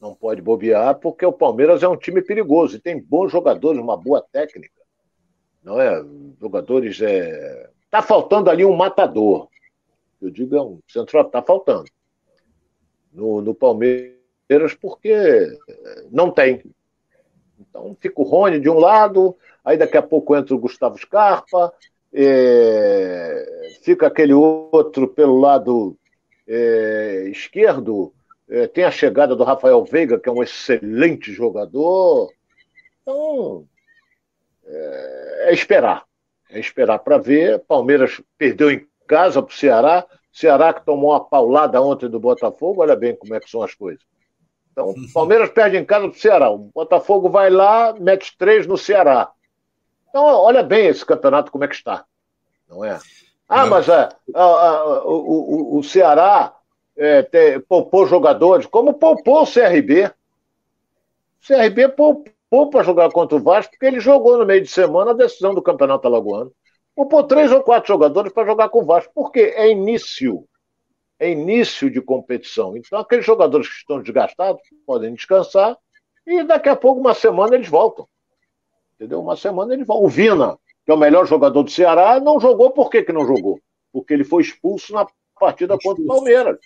Não pode bobear porque o Palmeiras é um time perigoso e tem bons jogadores, uma boa técnica. Não é? Jogadores. É... Tá faltando ali um matador. Eu digo, é um central, tá faltando. No, no Palmeiras, porque não tem. Então fica o Rony de um lado, aí daqui a pouco entra o Gustavo Scarpa, é, fica aquele outro pelo lado é, esquerdo, é, tem a chegada do Rafael Veiga, que é um excelente jogador. Então, é, é esperar. É esperar para ver. Palmeiras perdeu em casa para o Ceará. Ceará que tomou uma paulada ontem do Botafogo, olha bem como é que são as coisas. Então, Palmeiras perde em casa para o Ceará. O Botafogo vai lá, mete três no Ceará. Então, olha bem esse campeonato como é que está. Não é? Ah, mas é, a, a, o, o, Ceará é, te, poupou jogadores, como poupou o CRB. O CRB poupou para jogar contra o Vasco, porque ele jogou no meio de semana a decisão do Campeonato Alagoano. Poupou três ou quatro jogadores para jogar com o Vasco. Por quê? É início. É início de competição. Então, aqueles jogadores que estão desgastados podem descansar e daqui a pouco, uma semana, eles voltam. Entendeu? Uma semana ele volta. O Vina, que é o melhor jogador do Ceará, não jogou. Por que, que não jogou? Porque ele foi expulso na partida expulso. contra o Palmeiras.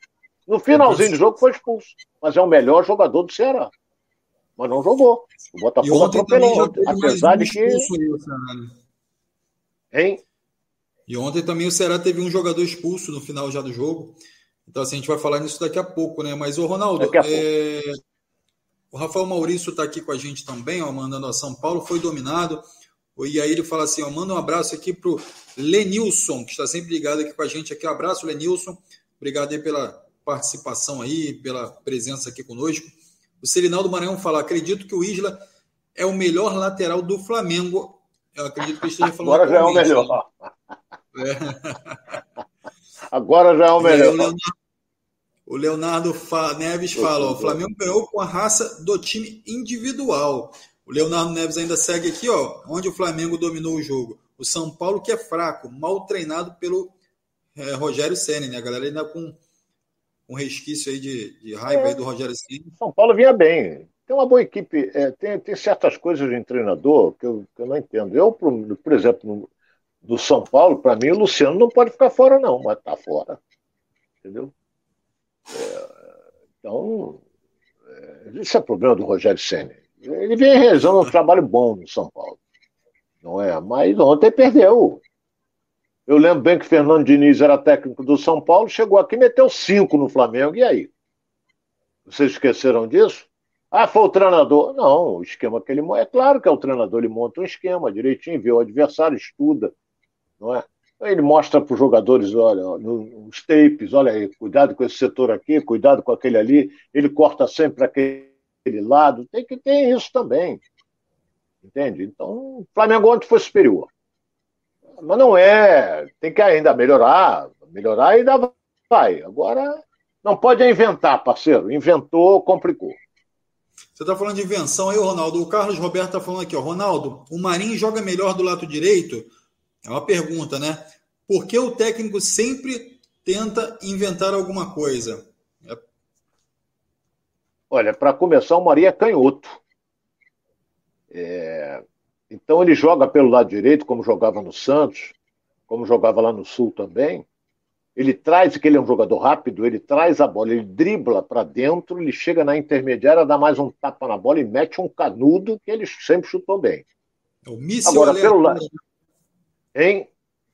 No finalzinho do jogo foi expulso. Mas é o melhor jogador do Ceará. Mas não jogou. O Botafogo atropelou. Apesar de que. Aí, né? hein? E ontem também o Ceará teve um jogador expulso no final já do jogo. Então, assim, a gente vai falar nisso daqui a pouco, né? Mas, o Ronaldo, é... o Rafael Maurício está aqui com a gente também, ó, mandando a São Paulo, foi dominado. E aí ele fala assim: ó, manda um abraço aqui pro Lenilson, que está sempre ligado aqui com a gente aqui. Um abraço, Lenilson. Obrigado aí pela participação aí, pela presença aqui conosco. O Serinaldo Maranhão fala: acredito que o Isla é o melhor lateral do Flamengo. Eu acredito que esteja falando. Agora já é o melhor. É. Agora já é o melhor. O Leonardo Neves fala: o Flamengo ganhou com a raça do time individual. O Leonardo Neves ainda segue aqui, ó, onde o Flamengo dominou o jogo. O São Paulo que é fraco, mal treinado pelo é, Rogério Senna, né? A galera ainda com um resquício aí de, de raiva é. aí do Rogério Senna. São Paulo vinha bem. Tem uma boa equipe. É, tem, tem certas coisas de treinador que eu, que eu não entendo. Eu, por, por exemplo, do São Paulo, para mim, o Luciano não pode ficar fora, não, mas tá fora. Entendeu? É, então, é, esse é o problema do Rogério Senna. Ele vem realizando um trabalho bom no São Paulo. Não é? Mas ontem perdeu. Eu lembro bem que Fernando Diniz era técnico do São Paulo, chegou aqui e meteu cinco no Flamengo. E aí? Vocês esqueceram disso? Ah, foi o treinador. Não, o esquema que ele monta. É claro que é o treinador, ele monta um esquema direitinho, vê o adversário, estuda. Não é? Ele mostra para os jogadores, olha, nos tapes, olha aí, cuidado com esse setor aqui, cuidado com aquele ali. Ele corta sempre aquele aquele lado, tem que ter isso também. Entende? Então, o Flamengo ontem foi superior. Mas não é, tem que ainda melhorar, melhorar e ainda vai. Agora, não pode inventar, parceiro. Inventou, complicou. Você está falando de invenção aí, Ronaldo. O Carlos Roberto está falando aqui, ó. Ronaldo, o Marinho joga melhor do lado direito? É uma pergunta, né? Por que o técnico sempre tenta inventar alguma coisa? Olha, para começar, o Maria é canhoto. É... Então ele joga pelo lado direito, como jogava no Santos, como jogava lá no Sul também. Ele traz, que ele é um jogador rápido, ele traz a bola, ele dribla para dentro, ele chega na intermediária, dá mais um tapa na bola e mete um canudo que ele sempre chutou bem. É o míssil Agora, aleatório. Pelo lado... Hein?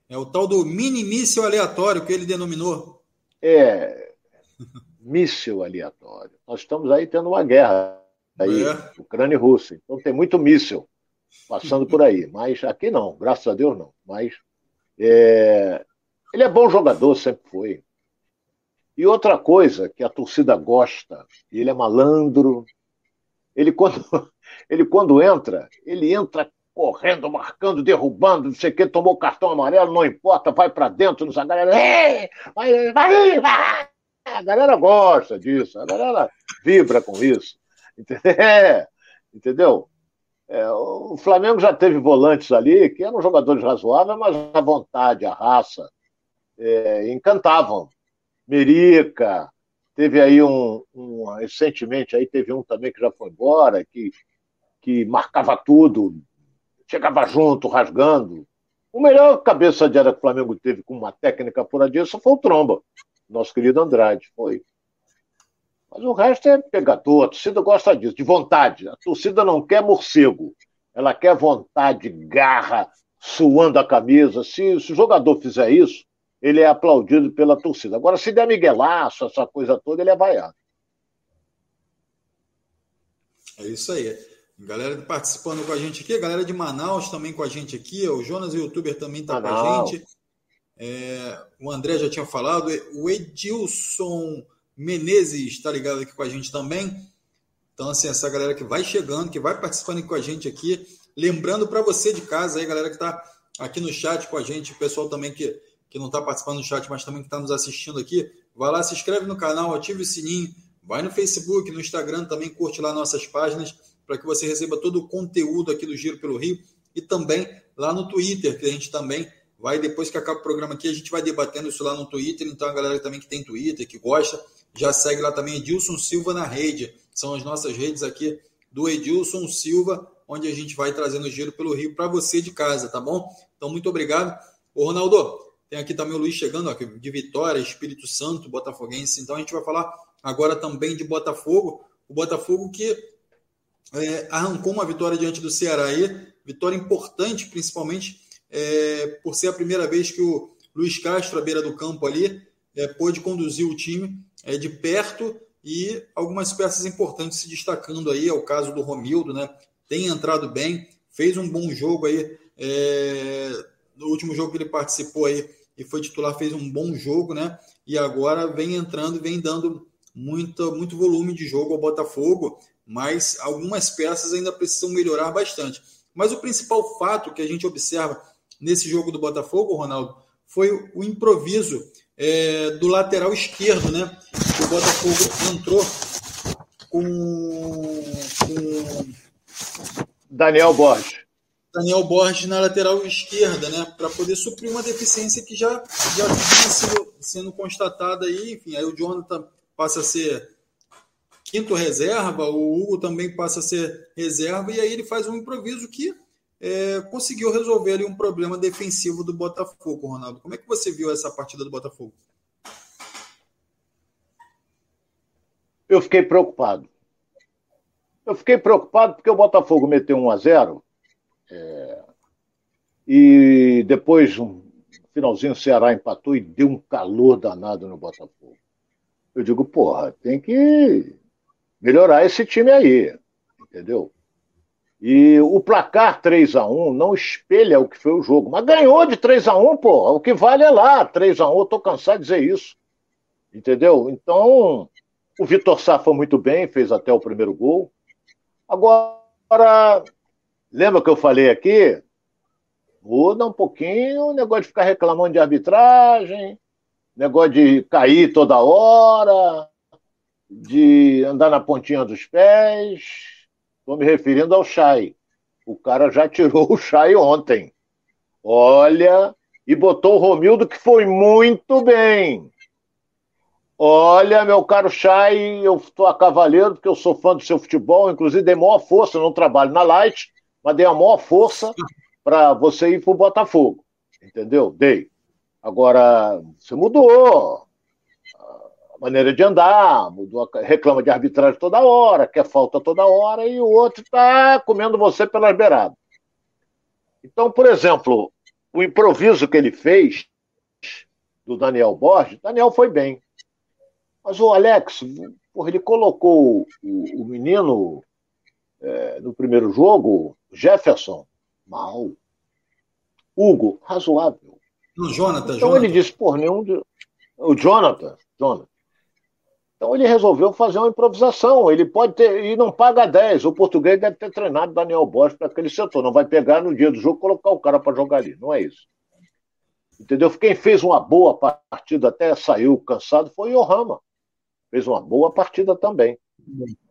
É o tal do mini míssil aleatório que ele denominou. É, míssil aleatório. Nós estamos aí tendo uma guerra aí, é. Ucrânia e Rússia. Então tem muito míssil passando por aí. Mas aqui não, graças a Deus não. Mas é... ele é bom jogador, sempre foi. E outra coisa que a torcida gosta, ele é malandro, ele quando, ele quando entra, ele entra correndo, marcando, derrubando, não sei o que, tomou cartão amarelo, não importa, vai para dentro, não sabe, a galera, vai, vai, vai, a galera gosta disso, a galera vibra com isso, é, entendeu? É, o Flamengo já teve volantes ali que eram jogadores razoáveis, mas a vontade, a raça, é, encantavam. Merica, teve aí um, um, recentemente aí teve um também que já foi embora, que, que marcava tudo, chegava junto, rasgando. O melhor cabeça de área que o Flamengo teve com uma técnica por disso foi o Tromba, nosso querido Andrade. Foi. Mas o resto é pegador, a torcida gosta disso, de vontade. A torcida não quer morcego, ela quer vontade, garra, suando a camisa. Se, se o jogador fizer isso, ele é aplaudido pela torcida. Agora, se der miguelaço, essa coisa toda, ele é vaiado. É isso aí. Galera participando com a gente aqui, a galera de Manaus também com a gente aqui, o Jonas, o youtuber, também está com a gente. É, o André já tinha falado, o Edilson Menezes está ligado aqui com a gente também. Então, assim, essa galera que vai chegando, que vai participando com a gente aqui. Lembrando para você de casa aí, galera que está aqui no chat com a gente, o pessoal também que, que não está participando do chat, mas também que está nos assistindo aqui, vai lá, se inscreve no canal, ative o sininho, vai no Facebook, no Instagram também, curte lá nossas páginas para que você receba todo o conteúdo aqui do Giro pelo Rio e também lá no Twitter, que a gente também vai, depois que acaba o programa aqui, a gente vai debatendo isso lá no Twitter. Então, a galera também que tem Twitter, que gosta, já segue lá também Edilson Silva na rede. São as nossas redes aqui do Edilson Silva, onde a gente vai trazendo o Giro pelo Rio para você de casa, tá bom? Então, muito obrigado. Ô, Ronaldo, tem aqui também o Luiz chegando, ó, de Vitória, Espírito Santo, Botafoguense. Então, a gente vai falar agora também de Botafogo. O Botafogo que é, arrancou uma vitória diante do Ceará aí, vitória importante, principalmente é, por ser a primeira vez que o Luiz Castro, à beira do campo ali, é, pôde conduzir o time é, de perto e algumas peças importantes se destacando aí, é o caso do Romildo, né? Tem entrado bem, fez um bom jogo aí, é, no último jogo que ele participou aí e foi titular, fez um bom jogo, né? E agora vem entrando e vem dando muito, muito volume de jogo ao Botafogo mas algumas peças ainda precisam melhorar bastante. Mas o principal fato que a gente observa nesse jogo do Botafogo, Ronaldo, foi o improviso é, do lateral esquerdo, né? O Botafogo entrou com, com Daniel Borges. Daniel Borges na lateral esquerda, né? Para poder suprir uma deficiência que já, já vinha sendo, sendo constatada aí. Enfim, aí o Jonathan passa a ser quinto reserva, o Hugo também passa a ser reserva, e aí ele faz um improviso que é, conseguiu resolver ali um problema defensivo do Botafogo, Ronaldo. Como é que você viu essa partida do Botafogo? Eu fiquei preocupado. Eu fiquei preocupado porque o Botafogo meteu 1 a 0 é, e depois, um finalzinho, o Ceará empatou e deu um calor danado no Botafogo. Eu digo, porra, tem que melhorar esse time aí, entendeu? E o placar 3 a 1 não espelha o que foi o jogo, mas ganhou de 3 a 1 pô, o que vale é lá, 3 a 1 eu tô cansado de dizer isso. Entendeu? Então, o Vitor Sá foi muito bem, fez até o primeiro gol. Agora, lembra que eu falei aqui? Muda um pouquinho o negócio de ficar reclamando de arbitragem, negócio de cair toda hora, de andar na pontinha dos pés. Estou me referindo ao Chay. O cara já tirou o Chay ontem. Olha, e botou o Romildo, que foi muito bem. Olha, meu caro Chay, eu estou a cavaleiro, porque eu sou fã do seu futebol, inclusive dei maior força, não trabalho na Light, mas dei a maior força para você ir para o Botafogo. Entendeu? Dei. Agora, você mudou maneira de andar, mudou, reclama de arbitragem toda hora, quer falta toda hora, e o outro está comendo você pelas beiradas. Então, por exemplo, o improviso que ele fez do Daniel Borges, Daniel foi bem. Mas o Alex, porra, ele colocou o, o menino é, no primeiro jogo, Jefferson, mal. Hugo, razoável. O Jonathan, então Jonathan. ele disse, por nenhum. De... O Jonathan, Jonathan. Então ele resolveu fazer uma improvisação. Ele pode ter. E não paga 10. O português deve ter treinado Daniel Borges para aquele setor. Não vai pegar no dia do jogo colocar o cara para jogar ali. Não é isso. Entendeu? Quem fez uma boa partida, até saiu cansado, foi o Rama. Fez uma boa partida também.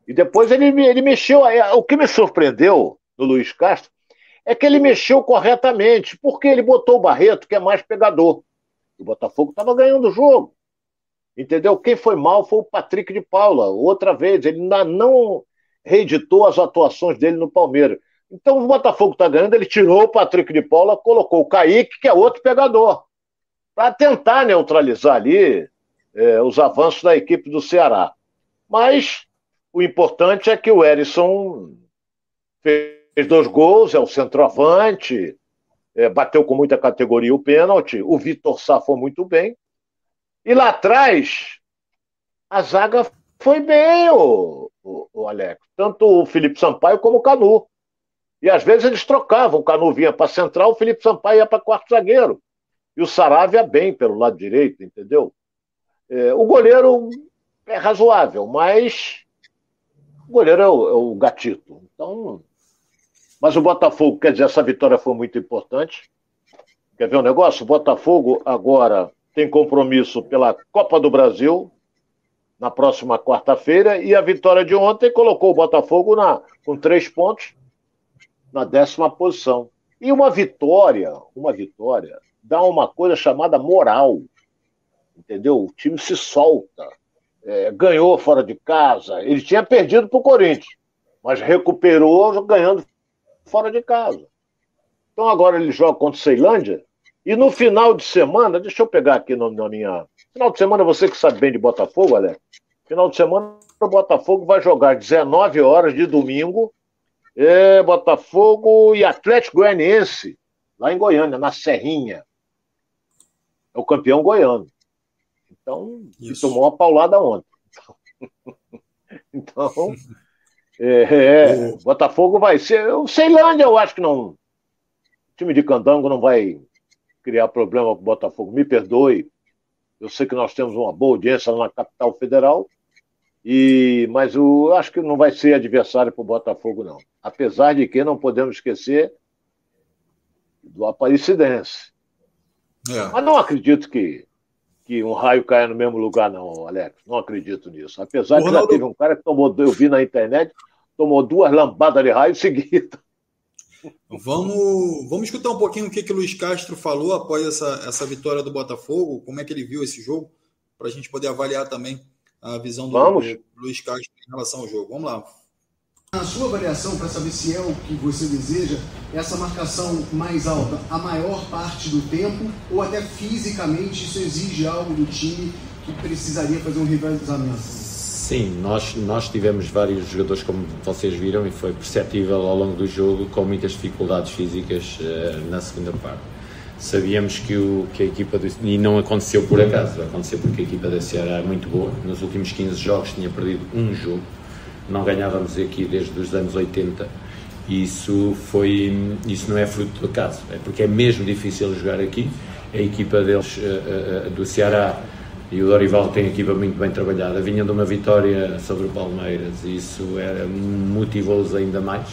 E depois ele, ele mexeu. O que me surpreendeu no Luiz Castro é que ele mexeu corretamente, porque ele botou o Barreto, que é mais pegador. O Botafogo estava ganhando o jogo. Entendeu? Quem foi mal foi o Patrick de Paula. Outra vez, ele não reeditou as atuações dele no Palmeiras. Então o Botafogo está ganhando, ele tirou o Patrick de Paula, colocou o Kaique, que é outro pegador, para tentar neutralizar ali é, os avanços da equipe do Ceará. Mas o importante é que o Erisson fez dois gols, é o centroavante, é, bateu com muita categoria o pênalti, o Vitor Sá foi muito bem. E lá atrás, a zaga foi bem, o, o, o Alex. Tanto o Felipe Sampaio como o Canu. E às vezes eles trocavam. O Canu vinha para central, o Felipe Sampaio ia para quarto zagueiro. E o Saravia bem pelo lado direito, entendeu? É, o goleiro é razoável, mas o goleiro é o, é o gatito. Então, mas o Botafogo, quer dizer, essa vitória foi muito importante. Quer ver um negócio? O Botafogo agora tem compromisso pela Copa do Brasil na próxima quarta-feira e a vitória de ontem colocou o Botafogo na, com três pontos na décima posição. E uma vitória, uma vitória, dá uma coisa chamada moral. Entendeu? O time se solta. É, ganhou fora de casa. Ele tinha perdido para o Corinthians, mas recuperou ganhando fora de casa. Então agora ele joga contra o Ceilândia. E no final de semana, deixa eu pegar aqui na, na minha. Final de semana, você que sabe bem de Botafogo, Alex. Final de semana, o Botafogo vai jogar 19 horas de domingo é, Botafogo e Atlético Goianiense, lá em Goiânia, na Serrinha. É o campeão goiano. Então, Isso. tomou uma paulada ontem. então, é, é, Botafogo vai ser. O Ceilândia, eu acho que não. O time de Candango não vai criar problema com o Botafogo. Me perdoe. Eu sei que nós temos uma boa audiência na capital federal, e, mas eu acho que não vai ser adversário para o Botafogo, não. Apesar de que não podemos esquecer do Aparecidense. É. Mas não acredito que, que um raio caia no mesmo lugar, não, Alex. Não acredito nisso. Apesar o que Ronaldo... já teve um cara que tomou, eu vi na internet, tomou duas lambadas de raio seguidas. Vamos, vamos escutar um pouquinho o que, que o Luiz Castro falou após essa, essa vitória do Botafogo, como é que ele viu esse jogo, para a gente poder avaliar também a visão do, do Luiz Castro em relação ao jogo. Vamos lá. A sua avaliação, para saber se é o que você deseja, essa marcação mais alta a maior parte do tempo ou até fisicamente isso exige algo do time que precisaria fazer um revezamento? Sim, nós, nós tivemos vários jogadores, como vocês viram, e foi perceptível ao longo do jogo, com muitas dificuldades físicas uh, na segunda parte sabíamos que, o, que a equipa do, e não aconteceu por acaso, aconteceu porque a equipa da Ceará é muito boa. Nos últimos 15 jogos tinha perdido um jogo, não ganhávamos aqui desde os anos 80. Isso foi, isso não é fruto do acaso, é porque é mesmo difícil jogar aqui. A equipa deles uh, uh, do Ceará e o Dorival tem a equipa muito bem trabalhada. Vinha de uma vitória sobre o Palmeiras, e isso motivou-os ainda mais.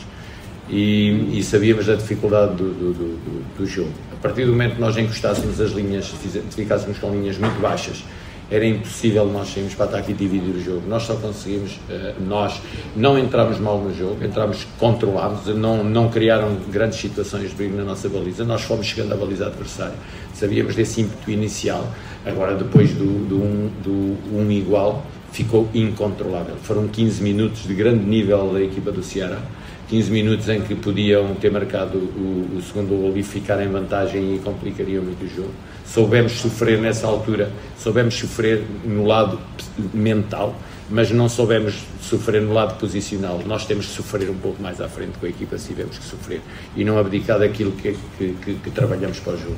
E, e, sabíamos da dificuldade do, do, do, do jogo a partir do momento que nós encostássemos as linhas, ficássemos com linhas muito baixas, era impossível nós sairmos para ataque e dividir o jogo. Nós só conseguimos, eh, nós não entramos mal no jogo, entramos controlados, não, não criaram grandes situações de perigo na nossa baliza, nós fomos chegando à baliza adversária. Sabíamos desse ímpeto inicial, agora depois do, do, um, do um igual, ficou incontrolável. Foram 15 minutos de grande nível da equipa do Ceará 15 minutos em que podiam ter marcado o, o segundo gol e ficar em vantagem e complicariam muito o jogo. Soubemos sofrer nessa altura, soubemos sofrer no lado mental, mas não soubemos sofrer no lado posicional. Nós temos que sofrer um pouco mais à frente com a equipa, se tivermos que sofrer, e não abdicar daquilo que, que, que, que trabalhamos para o jogo.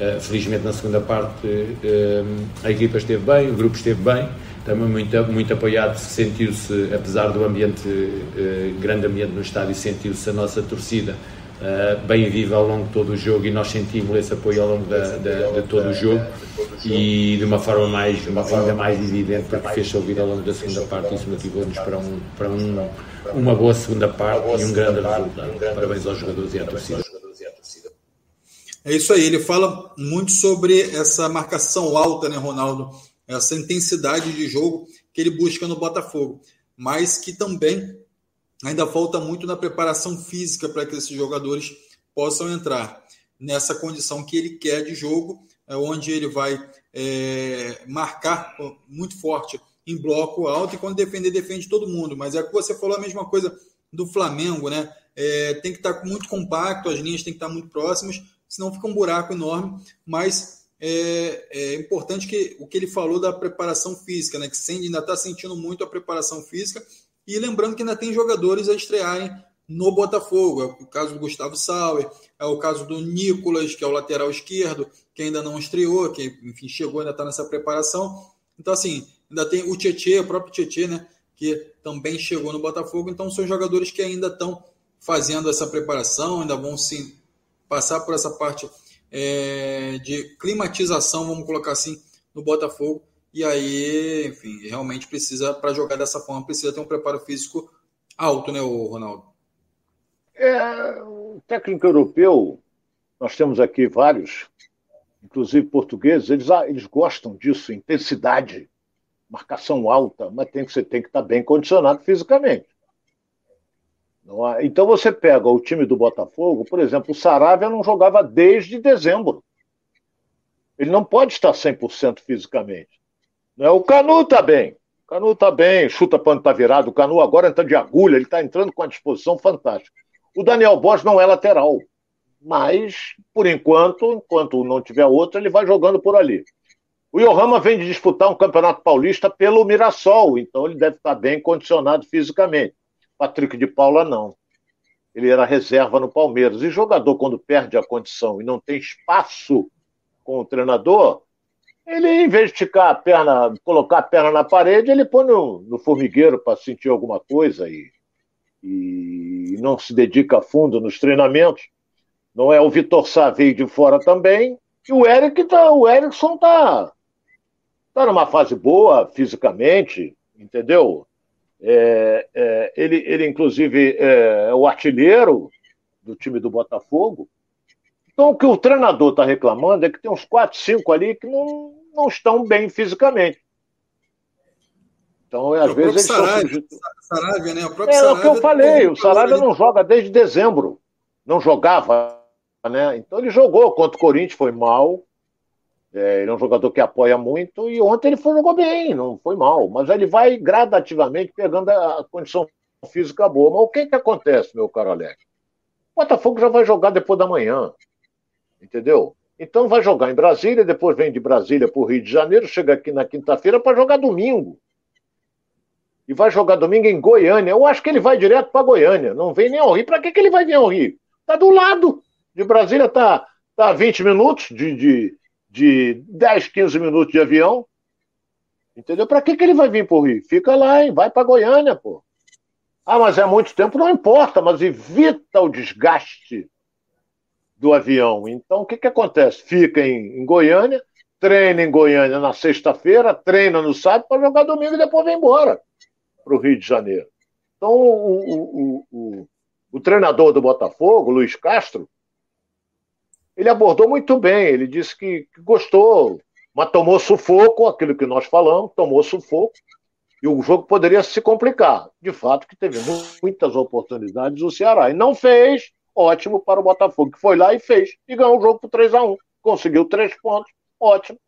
Uh, felizmente, na segunda parte, uh, a equipa esteve bem, o grupo esteve bem, também muito, muito apoiado, sentiu-se, apesar do ambiente, uh, grande ambiente no estádio, sentiu-se a nossa torcida bem viva ao longo de todo o jogo e nós sentimos esse apoio ao longo da, da, de todo o jogo e de uma forma mais, ainda mais evidente porque fez-se ouvir ao longo da segunda parte isso motivou-nos para, um, para um, uma boa segunda parte e um grande resultado. Parabéns aos jogadores e à torcida. É isso aí, ele fala muito sobre essa marcação alta, né, Ronaldo? Essa intensidade de jogo que ele busca no Botafogo, mas que também ainda falta muito na preparação física para que esses jogadores possam entrar nessa condição que ele quer de jogo, é onde ele vai é, marcar muito forte em bloco alto e quando defender, defende todo mundo. Mas é que você falou a mesma coisa do Flamengo, né? É, tem que estar muito compacto, as linhas têm que estar muito próximas, senão fica um buraco enorme. Mas é, é importante que o que ele falou da preparação física, né? Que ainda está sentindo muito a preparação física e lembrando que ainda tem jogadores a estrearem no Botafogo. É o caso do Gustavo Sauer, é o caso do Nicolas, que é o lateral esquerdo, que ainda não estreou, que enfim chegou, ainda está nessa preparação. Então, assim, ainda tem o Tietê, o próprio Tietê, né? Que também chegou no Botafogo. Então, são jogadores que ainda estão fazendo essa preparação, ainda vão sim passar por essa parte é, de climatização, vamos colocar assim, no Botafogo e aí, enfim, realmente precisa, para jogar dessa forma, precisa ter um preparo físico alto, né, Ronaldo? É, o técnico europeu, nós temos aqui vários, inclusive portugueses, eles, ah, eles gostam disso, intensidade, marcação alta, mas tem você tem que estar bem condicionado fisicamente. Então você pega o time do Botafogo, por exemplo, o Saravia não jogava desde dezembro. Ele não pode estar 100% fisicamente. Né? O Canu está bem. O Canu está bem, chuta quando está virado. O Canu agora entra de agulha, ele está entrando com uma disposição fantástica. O Daniel Bosch não é lateral, mas, por enquanto, enquanto não tiver outro, ele vai jogando por ali. O Yohama vem de disputar um campeonato paulista pelo Mirassol, então ele deve estar bem condicionado fisicamente. Patrick de Paula não. Ele era reserva no Palmeiras. E jogador, quando perde a condição e não tem espaço com o treinador, ele, em vez de esticar a perna, colocar a perna na parede, ele põe no, no formigueiro para sentir alguma coisa e, e não se dedica a fundo nos treinamentos. Não é o Vitor Sá veio de fora também. E o Eric tá, o Erickson tá, tá numa fase boa fisicamente, entendeu? É, é, ele, ele, inclusive, é, é o artilheiro do time do Botafogo. Então, o que o treinador está reclamando é que tem uns 4, 5 ali que não, não estão bem fisicamente. Então, às o vezes estão... Saravia, né? O próprio é Saravia o que eu falei, o Saravia não joga desde dezembro. Não jogava, né? Então ele jogou contra o Corinthians, foi mal. É, ele é um jogador que apoia muito e ontem ele foi, jogou bem, não foi mal. Mas ele vai gradativamente pegando a condição física boa. Mas o que, que acontece, meu caro Alex? O Botafogo já vai jogar depois da manhã entendeu? Então vai jogar em Brasília, depois vem de Brasília para o Rio de Janeiro, chega aqui na quinta-feira para jogar domingo. E vai jogar domingo em Goiânia. Eu acho que ele vai direto para Goiânia, não vem nem ao Rio. Para que, que ele vai vir ao Rio? Está do lado. De Brasília está tá 20 tá minutos, de, de, de 10, 15 minutos de avião. Entendeu? Para que, que ele vai vir para o Rio? Fica lá, hein? vai para Goiânia, pô. Ah, mas é muito tempo, não importa, mas evita o desgaste do avião. Então, o que, que acontece? Fica em, em Goiânia, treina em Goiânia na sexta-feira, treina no sábado para jogar domingo e depois vem embora para o Rio de Janeiro. Então, o, o, o, o, treinador do Botafogo, Luiz Castro, ele abordou muito bem. Ele disse que, que gostou, mas tomou sufoco, aquilo que nós falamos, tomou sufoco, e o jogo poderia se complicar. De fato, que teve muitas oportunidades o Ceará. E não fez, ótimo para o Botafogo, que foi lá e fez, e ganhou o jogo por 3 a 1 Conseguiu três pontos, ótimo,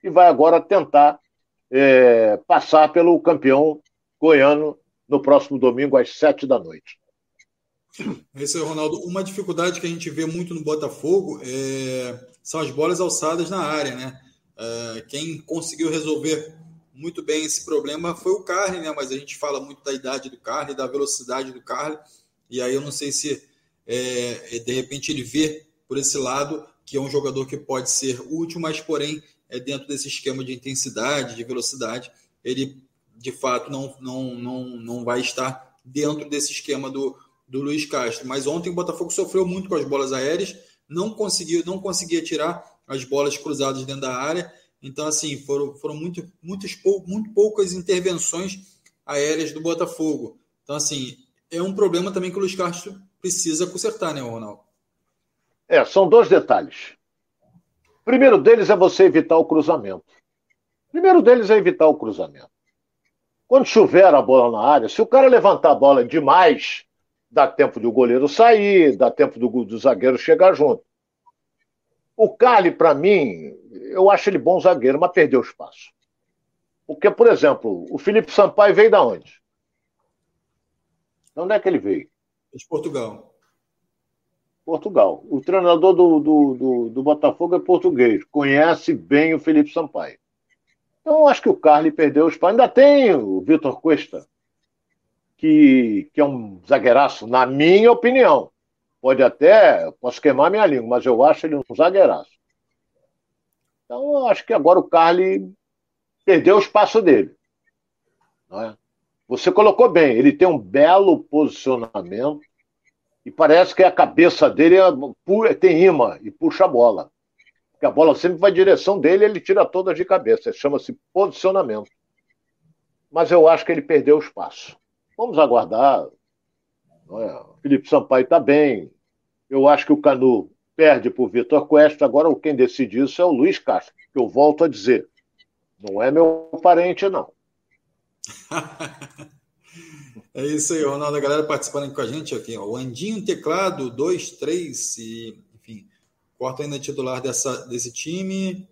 e vai agora tentar é, passar pelo campeão goiano no próximo domingo às 7 da noite. Esse é o Ronaldo. Uma dificuldade que a gente vê muito no Botafogo é... são as bolas alçadas na área, né? É... Quem conseguiu resolver muito bem esse problema foi o Carly, né? Mas a gente fala muito da idade do Carly, da velocidade do Carly, e aí eu não sei se é, de repente ele vê por esse lado que é um jogador que pode ser útil, mas porém é dentro desse esquema de intensidade, de velocidade, ele de fato não, não, não, não vai estar dentro desse esquema do, do Luiz Castro. Mas ontem o Botafogo sofreu muito com as bolas aéreas, não conseguiu, não conseguia tirar as bolas cruzadas dentro da área. Então, assim, foram, foram muito, muitas, muito poucas intervenções aéreas do Botafogo. Então, assim, é um problema também que o Luiz Castro precisa consertar, né, Ronaldo? É, são dois detalhes. Primeiro deles é você evitar o cruzamento. Primeiro deles é evitar o cruzamento. Quando chover a bola na área, se o cara levantar a bola demais, dá tempo do goleiro sair, dá tempo do, do zagueiro chegar junto. O Cali, para mim, eu acho ele bom zagueiro, mas perdeu espaço. Porque, por exemplo, o Felipe Sampaio veio da onde? De onde é que ele veio? De Portugal. Portugal. O treinador do, do, do, do Botafogo é português, conhece bem o Felipe Sampaio. Então, acho que o Carly perdeu o espaço. Ainda tem o Vitor Cuesta, que, que é um zagueiraço, na minha opinião. Pode até, posso queimar minha língua, mas eu acho ele um zagueiraço. Então, eu acho que agora o Carly perdeu o espaço dele. É? Você colocou bem, ele tem um belo posicionamento e parece que a cabeça dele é, tem imã e puxa a bola. Porque a bola sempre vai em direção dele ele tira toda de cabeça. Chama-se posicionamento. Mas eu acho que ele perdeu o espaço. Vamos aguardar. É? Felipe Sampaio está bem. Eu acho que o Canu perde para o Vitor Cuesta. Agora quem decide isso é o Luiz Castro, que eu volto a dizer. Não é meu parente, não. é isso aí, Ronaldo. A galera participando aqui com a gente aqui. Ó. O Andinho Teclado 2, 3 e, enfim, Corta ainda titular dessa, desse time.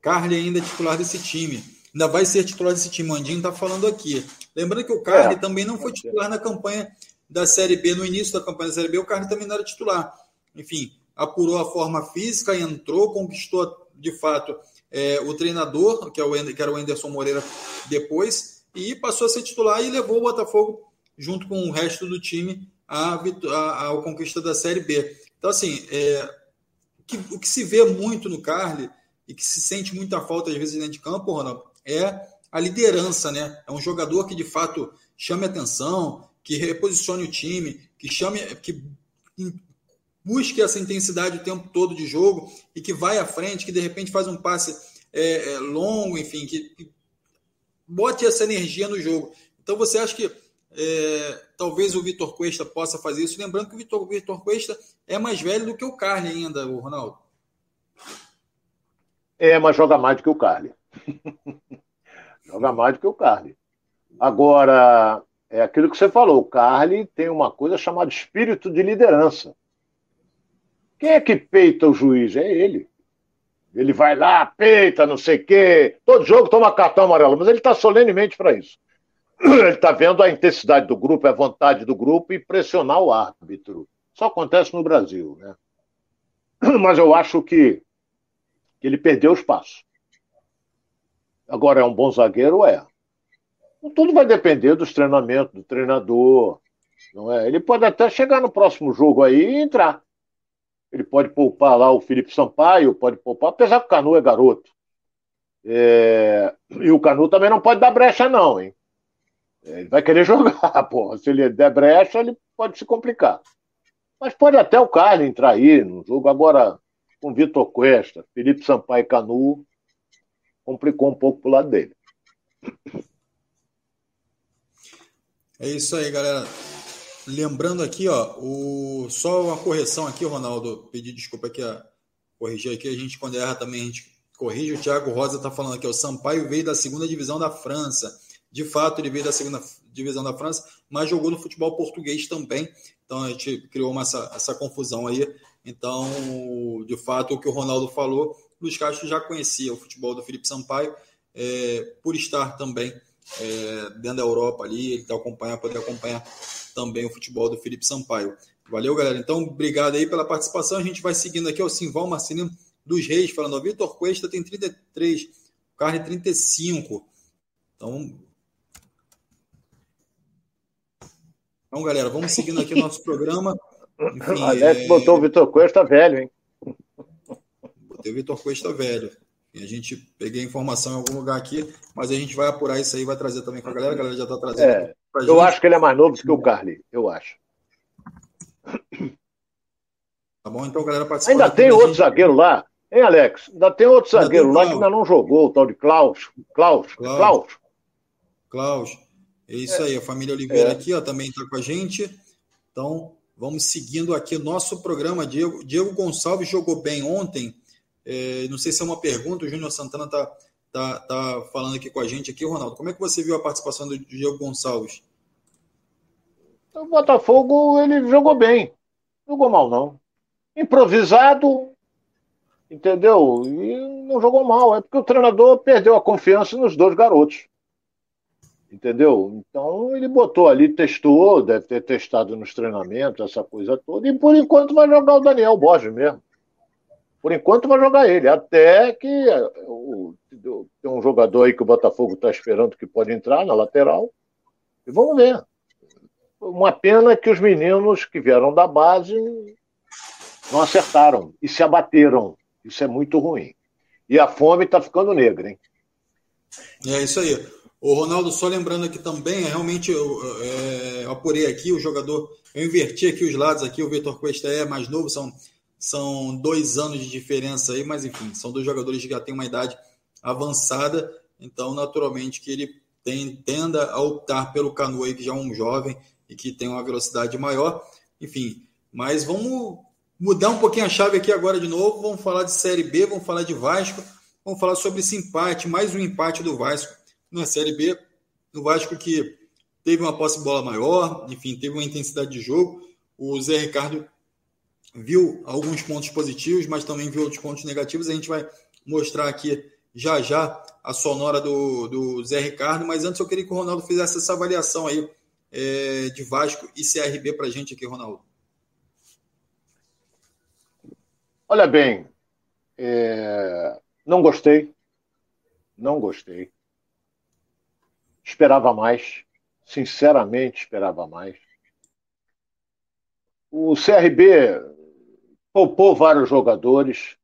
Carly ainda titular desse time. Ainda vai ser titular desse time. O Andinho está falando aqui. Lembrando que o Carly é, também não foi titular na campanha da Série B. No início da campanha da Série B, o Carly também não era titular. Enfim, apurou a forma física, entrou, conquistou de fato é, o treinador, que, é o, que era o Anderson Moreira depois, e passou a ser titular e levou o Botafogo, junto com o resto do time, à, à, à conquista da Série B. Então, assim, é, que, o que se vê muito no Carly e que se sente muita falta às vezes dentro de campo, Ronaldo, é a liderança, né? É um jogador que de fato chame atenção, que reposicione o time, que chame, que busque essa intensidade o tempo todo de jogo e que vai à frente, que de repente faz um passe é, é, longo, enfim, que, que bote essa energia no jogo. Então você acha que é, talvez o Vitor Cuesta possa fazer isso. Lembrando que o Vitor, Vitor Cuesta é mais velho do que o Carly ainda, o Ronaldo. É, mas joga mais do que o Carly. joga mais do que o Carly. Agora, é aquilo que você falou, o Carly tem uma coisa chamada espírito de liderança. Quem é que peita o juiz? É ele. Ele vai lá, peita, não sei o quê. Todo jogo toma cartão amarelo, mas ele está solenemente para isso ele está vendo a intensidade do grupo, a vontade do grupo e pressionar o árbitro. Isso acontece no Brasil, né? Mas eu acho que, que ele perdeu o espaço. Agora é um bom zagueiro, é. Tudo vai depender dos treinamentos, do treinador. Não é? Ele pode até chegar no próximo jogo aí e entrar. Ele pode poupar lá o Felipe Sampaio, pode poupar, apesar que o Canu é garoto. É... E o Canu também não pode dar brecha, não, hein? Ele vai querer jogar, porra. Se ele der brecha, ele pode se complicar. Mas pode até o Carlos entrar aí no jogo. Agora, com Vitor Cuesta, Felipe Sampaio e Canu, complicou um pouco pro lado dele. É isso aí, galera. Lembrando aqui, ó, o... só uma correção aqui, Ronaldo. Pedir desculpa aqui, a... corrigir aqui. A gente, quando erra também, a gente corrige. O Thiago Rosa está falando aqui, o Sampaio veio da segunda divisão da França. De fato, ele veio da segunda divisão da França, mas jogou no futebol português também. Então a gente criou uma, essa, essa confusão aí. Então, de fato, o que o Ronaldo falou, Luiz Castro já conhecia o futebol do Felipe Sampaio, é, por estar também é, dentro da Europa ali, ele tá acompanhar, poder acompanhar também o futebol do Felipe Sampaio. Valeu, galera. Então, obrigado aí pela participação. A gente vai seguindo aqui, o Simval Marcelino dos Reis, falando, o Vitor Cuesta tem 33, Carne 35. Então, então galera, vamos seguindo aqui o nosso programa. Enfim, Alex é... botou o Vitor Cuesta velho, hein? O Vitor Cuesta velho. E a gente peguei informação em algum lugar aqui, mas a gente vai apurar isso aí vai trazer também para a galera. A galera já está trazendo. É, eu acho que ele é mais novo do que o Carly, eu acho. Tá bom? Então, galera, participa. Ainda tem outro gente... zagueiro lá, hein, Alex? Ainda tem outro zagueiro lá que ainda não jogou, o tal de Klaus. Klaus. Klaus. Klaus. É isso é. aí, a família Oliveira é. aqui ó, também está com a gente. Então, vamos seguindo aqui nosso programa. Diego, Diego Gonçalves jogou bem ontem. É, não sei se é uma pergunta, o Júnior Santana está tá, tá falando aqui com a gente aqui, Ronaldo. Como é que você viu a participação do Diego Gonçalves? O Botafogo ele jogou bem, jogou mal não. Improvisado, entendeu? E não jogou mal. É porque o treinador perdeu a confiança nos dois garotos. Entendeu? Então ele botou ali, testou, deve ter testado nos treinamentos, essa coisa toda, e por enquanto vai jogar o Daniel Borges mesmo. Por enquanto vai jogar ele, até que o, tem um jogador aí que o Botafogo está esperando que pode entrar na lateral. E vamos ver. Uma pena que os meninos que vieram da base não acertaram e se abateram. Isso é muito ruim. E a fome está ficando negra, hein? É isso aí. O Ronaldo, só lembrando aqui também, é, realmente eu, é, eu apurei aqui o jogador, eu inverti aqui os lados aqui, o Vitor Cuesta é mais novo, são são dois anos de diferença aí, mas enfim, são dois jogadores que já têm uma idade avançada, então naturalmente que ele tem, tenda a optar pelo Canu aí, que já é um jovem e que tem uma velocidade maior. Enfim, mas vamos mudar um pouquinho a chave aqui agora de novo. Vamos falar de Série B, vamos falar de Vasco, vamos falar sobre esse empate, mais um empate do Vasco na Série B. O Vasco que teve uma posse de bola maior, enfim, teve uma intensidade de jogo. O Zé Ricardo viu alguns pontos positivos, mas também viu outros pontos negativos. A gente vai mostrar aqui já já a sonora do, do Zé Ricardo, mas antes eu queria que o Ronaldo fizesse essa avaliação aí é, de Vasco e CRB para a gente aqui, Ronaldo. Olha bem, é... não gostei, não gostei. Esperava mais, sinceramente esperava mais. O CRB poupou vários jogadores,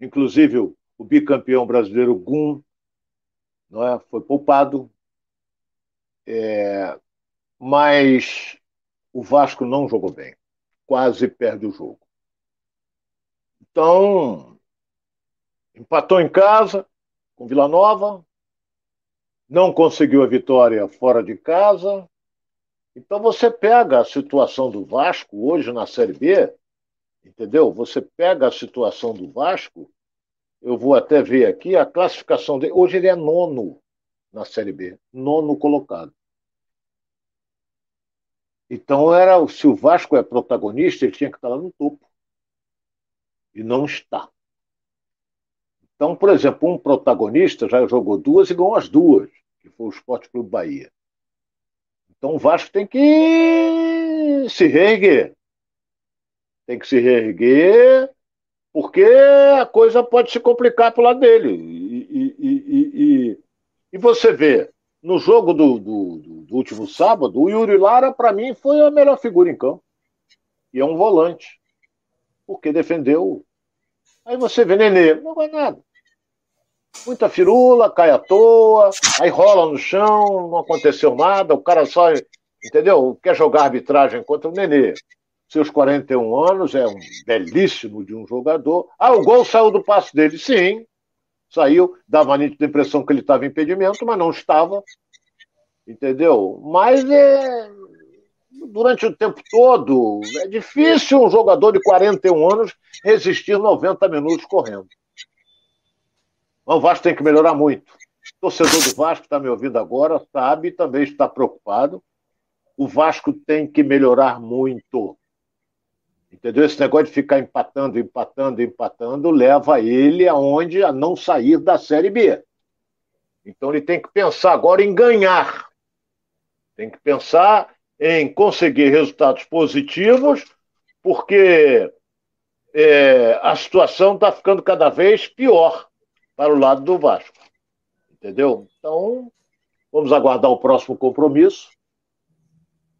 inclusive o, bicampeão brasileiro Gum, não é? foi poupado. É, mas o Vasco não jogou bem, quase perde o jogo. Então, empatou em casa com Vila Nova, não conseguiu a vitória fora de casa. Então você pega a situação do Vasco hoje na Série B Entendeu? Você pega a situação do Vasco, eu vou até ver aqui a classificação dele. Hoje ele é nono na Série B, nono colocado. Então era se o Vasco é protagonista, ele tinha que estar lá no topo. E não está. Então, por exemplo, um protagonista já jogou duas e ganhou as duas, que foi o Esporte Clube Bahia. Então o Vasco tem que se reerguer tem que se reerguer, porque a coisa pode se complicar para o lado dele. E, e, e, e, você vê, no jogo do, do, do, último sábado, o Yuri Lara, para mim, foi a melhor figura em campo. E é um volante. Porque defendeu. Aí você vê Nenê, não vai nada. Muita firula, cai à toa, aí rola no chão, não aconteceu nada, o cara só, entendeu? Quer jogar arbitragem contra o Nenê seus 41 anos, é um belíssimo de um jogador. Ah, o gol saiu do passe dele, sim. Saiu, dava a nítida impressão que ele estava em impedimento, mas não estava. Entendeu? Mas é, durante o tempo todo, é difícil um jogador de 41 anos resistir 90 minutos correndo. Mas o Vasco tem que melhorar muito. O torcedor do Vasco está me ouvindo agora, sabe, também está preocupado. O Vasco tem que melhorar muito. Entendeu? Esse negócio de ficar empatando, empatando, empatando, leva ele aonde a não sair da Série B. Então ele tem que pensar agora em ganhar. Tem que pensar em conseguir resultados positivos, porque é, a situação está ficando cada vez pior para o lado do Vasco. Entendeu? Então, vamos aguardar o próximo compromisso.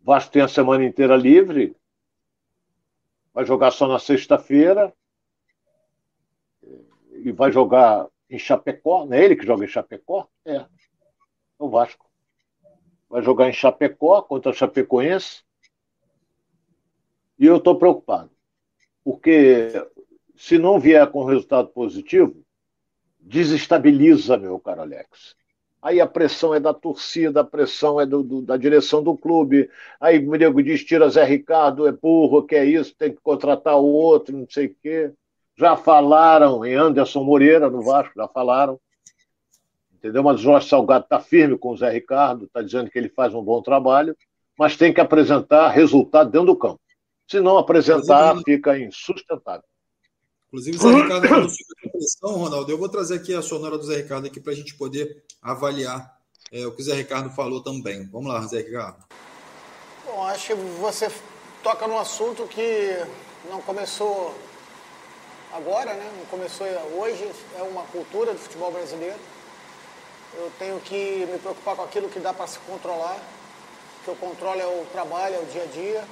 O Vasco tem a semana inteira livre. Vai jogar só na sexta-feira. E vai jogar em Chapecó. Não é ele que joga em Chapecó? É. É o Vasco. Vai jogar em Chapecó contra o Chapecoense. E eu estou preocupado. Porque se não vier com resultado positivo, desestabiliza, meu caro Alex. Aí a pressão é da torcida, a pressão é do, do, da direção do clube. Aí o nego diz: tira Zé Ricardo, é burro, que é isso, tem que contratar o outro, não sei o quê. Já falaram em Anderson Moreira no Vasco, já falaram. Entendeu? Mas o Jorge Salgado está firme com o Zé Ricardo, está dizendo que ele faz um bom trabalho, mas tem que apresentar resultado dentro do campo. Se não apresentar, fica insustentável. Inclusive, o Zé Ricardo falou sobre pressão, Ronaldo. Eu vou trazer aqui a sonora do Zé Ricardo aqui para a gente poder avaliar é, o que o Zé Ricardo falou também. Vamos lá, Zé Ricardo. Bom, acho que você toca num assunto que não começou agora, né? não começou hoje, é uma cultura do futebol brasileiro. Eu tenho que me preocupar com aquilo que dá para se controlar, que eu controlo é o trabalho, é o dia a dia,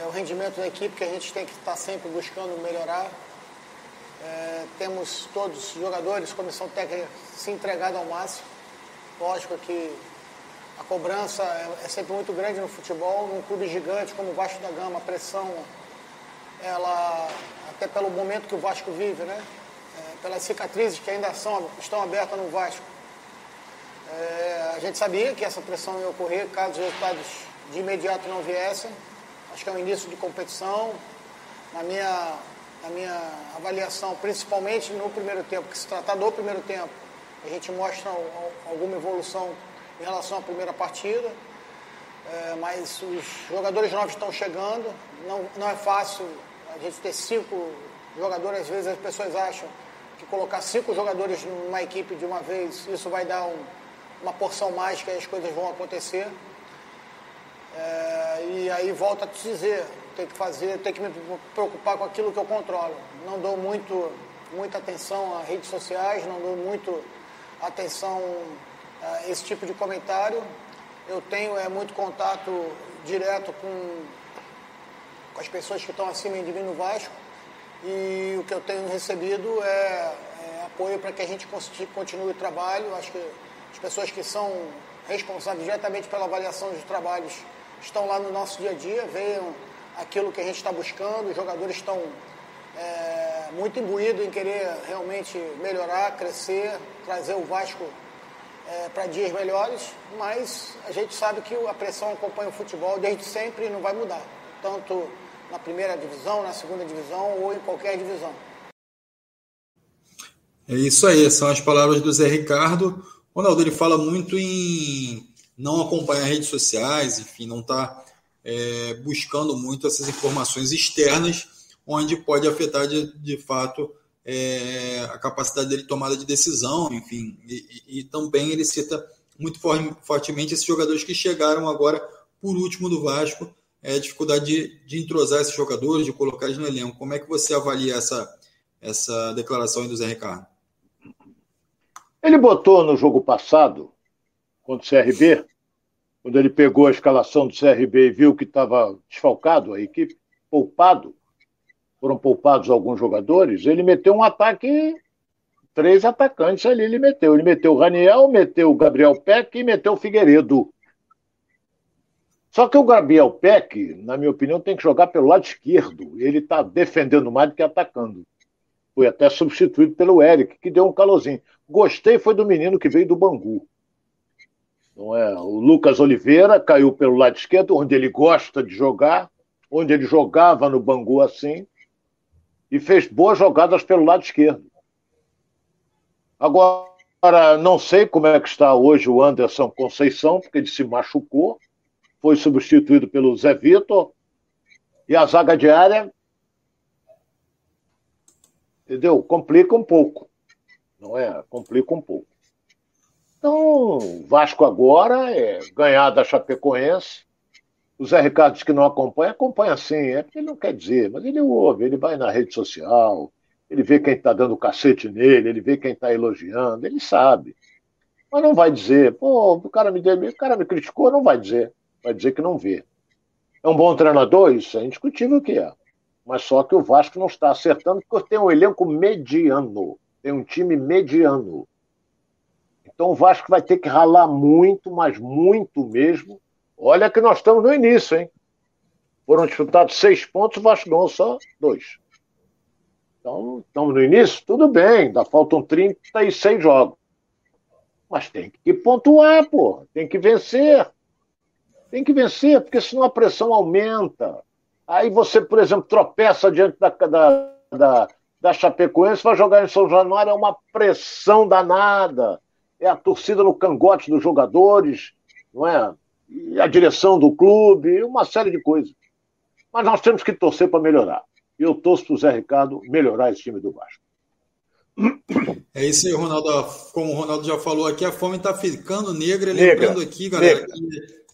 é o rendimento da equipe que a gente tem que estar sempre buscando melhorar. É, temos todos os jogadores, comissão técnica se entregado ao máximo. Lógico que a cobrança é, é sempre muito grande no futebol, num clube gigante como o Vasco da Gama, a pressão, ela, até pelo momento que o Vasco vive, né? É, pelas cicatrizes que ainda são, estão abertas no Vasco. É, a gente sabia que essa pressão ia ocorrer caso os resultados de imediato não viessem. Acho que é um início de competição. Na minha, na minha avaliação, principalmente no primeiro tempo, que se tratar do primeiro tempo, a gente mostra alguma evolução em relação à primeira partida. É, mas os jogadores novos estão chegando. Não, não é fácil a gente ter cinco jogadores. Às vezes as pessoas acham que colocar cinco jogadores numa equipe de uma vez, isso vai dar um, uma porção mágica e as coisas vão acontecer. É, e aí volta a te dizer, tem que fazer, tem que me preocupar com aquilo que eu controlo. Não dou muito, muita atenção a redes sociais, não dou muito atenção a esse tipo de comentário. Eu tenho é, muito contato direto com, com as pessoas que estão acima de mim no Vasco e o que eu tenho recebido é, é apoio para que a gente continue o trabalho. Acho que as pessoas que são responsáveis diretamente pela avaliação dos trabalhos estão lá no nosso dia a dia, veem aquilo que a gente está buscando, os jogadores estão é, muito imbuídos em querer realmente melhorar, crescer, trazer o Vasco é, para dias melhores, mas a gente sabe que a pressão acompanha o futebol desde sempre e não vai mudar, tanto na primeira divisão, na segunda divisão ou em qualquer divisão. É isso aí, são as palavras do Zé Ricardo. Ronaldo ele fala muito em não acompanha redes sociais, enfim, não está é, buscando muito essas informações externas, onde pode afetar de, de fato é, a capacidade dele de tomada de decisão, enfim, e, e, e também ele cita muito fortemente esses jogadores que chegaram agora por último do Vasco, é, a dificuldade de, de entrosar esses jogadores, de colocar eles no elenco. Como é que você avalia essa, essa declaração aí do Zé Ricardo? Ele botou no jogo passado contra o CRB, quando ele pegou a escalação do CRB e viu que estava desfalcado a equipe, poupado, foram poupados alguns jogadores, ele meteu um ataque, três atacantes ali ele meteu. Ele meteu o Raniel, meteu o Gabriel Peck e meteu o Figueiredo. Só que o Gabriel Peck, na minha opinião, tem que jogar pelo lado esquerdo. Ele está defendendo mais do que atacando. Foi até substituído pelo Eric, que deu um calorzinho. Gostei foi do menino que veio do Bangu. Não é? O Lucas Oliveira caiu pelo lado esquerdo, onde ele gosta de jogar, onde ele jogava no Bangu assim, e fez boas jogadas pelo lado esquerdo. Agora, não sei como é que está hoje o Anderson Conceição, porque ele se machucou, foi substituído pelo Zé Vitor, e a zaga diária, entendeu? Complica um pouco, não é? Complica um pouco. Então, Vasco agora é ganhar da Chapecoense. O Zé Ricardo diz que não acompanha, acompanha sim, é porque ele não quer dizer, mas ele ouve, ele vai na rede social, ele vê quem está dando cacete nele, ele vê quem está elogiando, ele sabe. Mas não vai dizer, pô, o cara me, o cara me criticou, não vai dizer. Vai dizer que não vê. É um bom treinador? Isso é indiscutível que é. Mas só que o Vasco não está acertando porque tem um elenco mediano. Tem um time mediano. Então o Vasco vai ter que ralar muito, mas muito mesmo. Olha que nós estamos no início, hein? Foram disputados seis pontos, o Vasco ganhou só dois. Então, estamos no início? Tudo bem, ainda faltam 36 jogos. Mas tem que pontuar, pô. Tem que vencer. Tem que vencer, porque senão a pressão aumenta. Aí você, por exemplo, tropeça diante da, da, da, da Chapecoense, vai jogar em São Januário, é uma pressão danada. É a torcida no cangote dos jogadores, não é? E a direção do clube, uma série de coisas. Mas nós temos que torcer para melhorar. E eu torço para o Zé Ricardo melhorar esse time do Vasco. É isso aí, Ronaldo. Como o Ronaldo já falou aqui, a fome está ficando negra. negra Lembrando aqui, galera,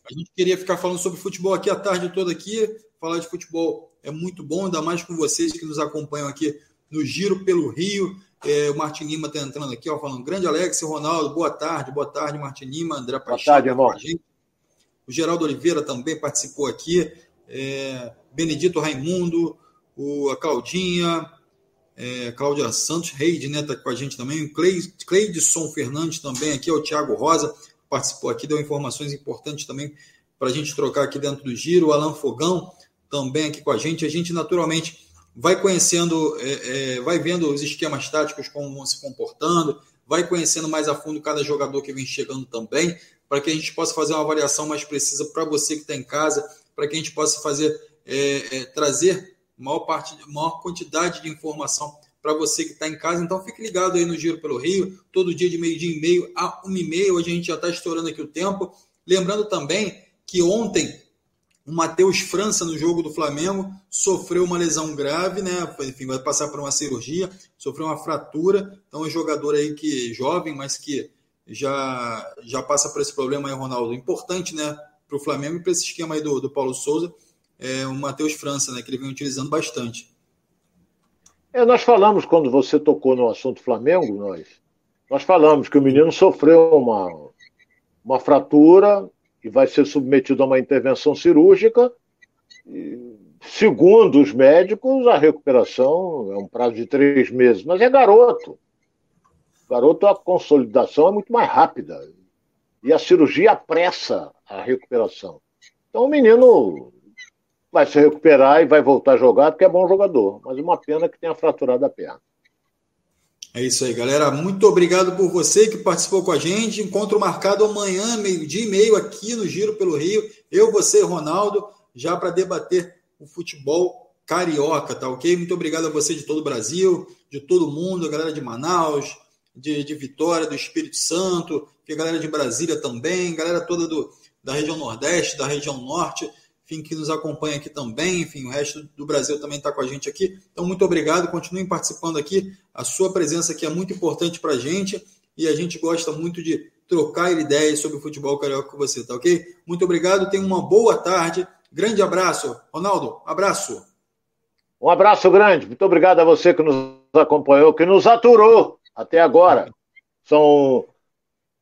a gente queria ficar falando sobre futebol aqui a tarde toda aqui. Falar de futebol é muito bom, ainda mais com vocês que nos acompanham aqui no Giro pelo Rio. É, o Martin Lima está entrando aqui, ó, falando grande Alex, Ronaldo, boa tarde, boa tarde, Martin Lima, André Paixão. Boa tarde, irmão. O Geraldo Oliveira também participou aqui. É, Benedito Raimundo, o, a Claudinha, é, Cláudia Santos, Reide, né, tá com a gente também, o Cleidson Fernandes também aqui, é o Thiago Rosa, participou aqui, deu informações importantes também para a gente trocar aqui dentro do giro, o Alan Fogão também aqui com a gente, a gente naturalmente vai conhecendo, é, é, vai vendo os esquemas táticos, como vão se comportando, vai conhecendo mais a fundo cada jogador que vem chegando também, para que a gente possa fazer uma avaliação mais precisa para você que está em casa, para que a gente possa fazer, é, é trazer maior parte, maior quantidade de informação para você que está em casa. Então fique ligado aí no Giro pelo Rio, todo dia de meio-dia e meio a uma e meia. Hoje a gente já está estourando aqui o tempo. Lembrando também que ontem o Matheus França, no jogo do Flamengo, sofreu uma lesão grave, né? Enfim, vai passar por uma cirurgia, sofreu uma fratura. Então, é um jogador aí que jovem, mas que já, já passa por esse problema aí, Ronaldo. Importante, né? Para o Flamengo e para esse esquema aí do, do Paulo Souza é, o Matheus França, né, que ele vem utilizando bastante. É, nós falamos, quando você tocou no assunto Flamengo, nós, nós falamos que o menino sofreu uma, uma fratura e vai ser submetido a uma intervenção cirúrgica. E, segundo os médicos, a recuperação é um prazo de três meses, mas é garoto. Garoto, a consolidação é muito mais rápida. E a cirurgia apressa a recuperação. Então o menino vai se recuperar e vai voltar a jogar, porque é bom jogador. Mas uma pena que tenha fraturado a perna. É isso aí, galera. Muito obrigado por você que participou com a gente. Encontro marcado amanhã, meio-dia e meio, aqui no Giro pelo Rio. Eu, você Ronaldo, já para debater o futebol carioca, tá ok? Muito obrigado a você de todo o Brasil, de todo mundo, a galera de Manaus, de, de Vitória, do Espírito Santo, a galera de Brasília também, galera toda do, da região Nordeste, da região Norte enfim, que nos acompanha aqui também, enfim, o resto do Brasil também está com a gente aqui. Então, muito obrigado, continuem participando aqui. A sua presença aqui é muito importante para a gente e a gente gosta muito de trocar ideias sobre o futebol carioca com você, tá ok? Muito obrigado, tenha uma boa tarde. Grande abraço. Ronaldo, abraço. Um abraço grande. Muito obrigado a você que nos acompanhou, que nos aturou até agora. São.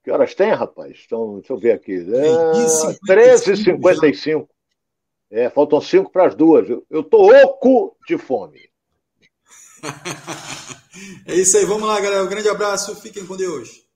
Que horas tem, rapaz? Então, deixa eu ver aqui. É... 13h55. É, faltam cinco para as duas. Eu, tô oco de fome. é isso aí. Vamos lá, galera. Um grande abraço. Fiquem com Deus.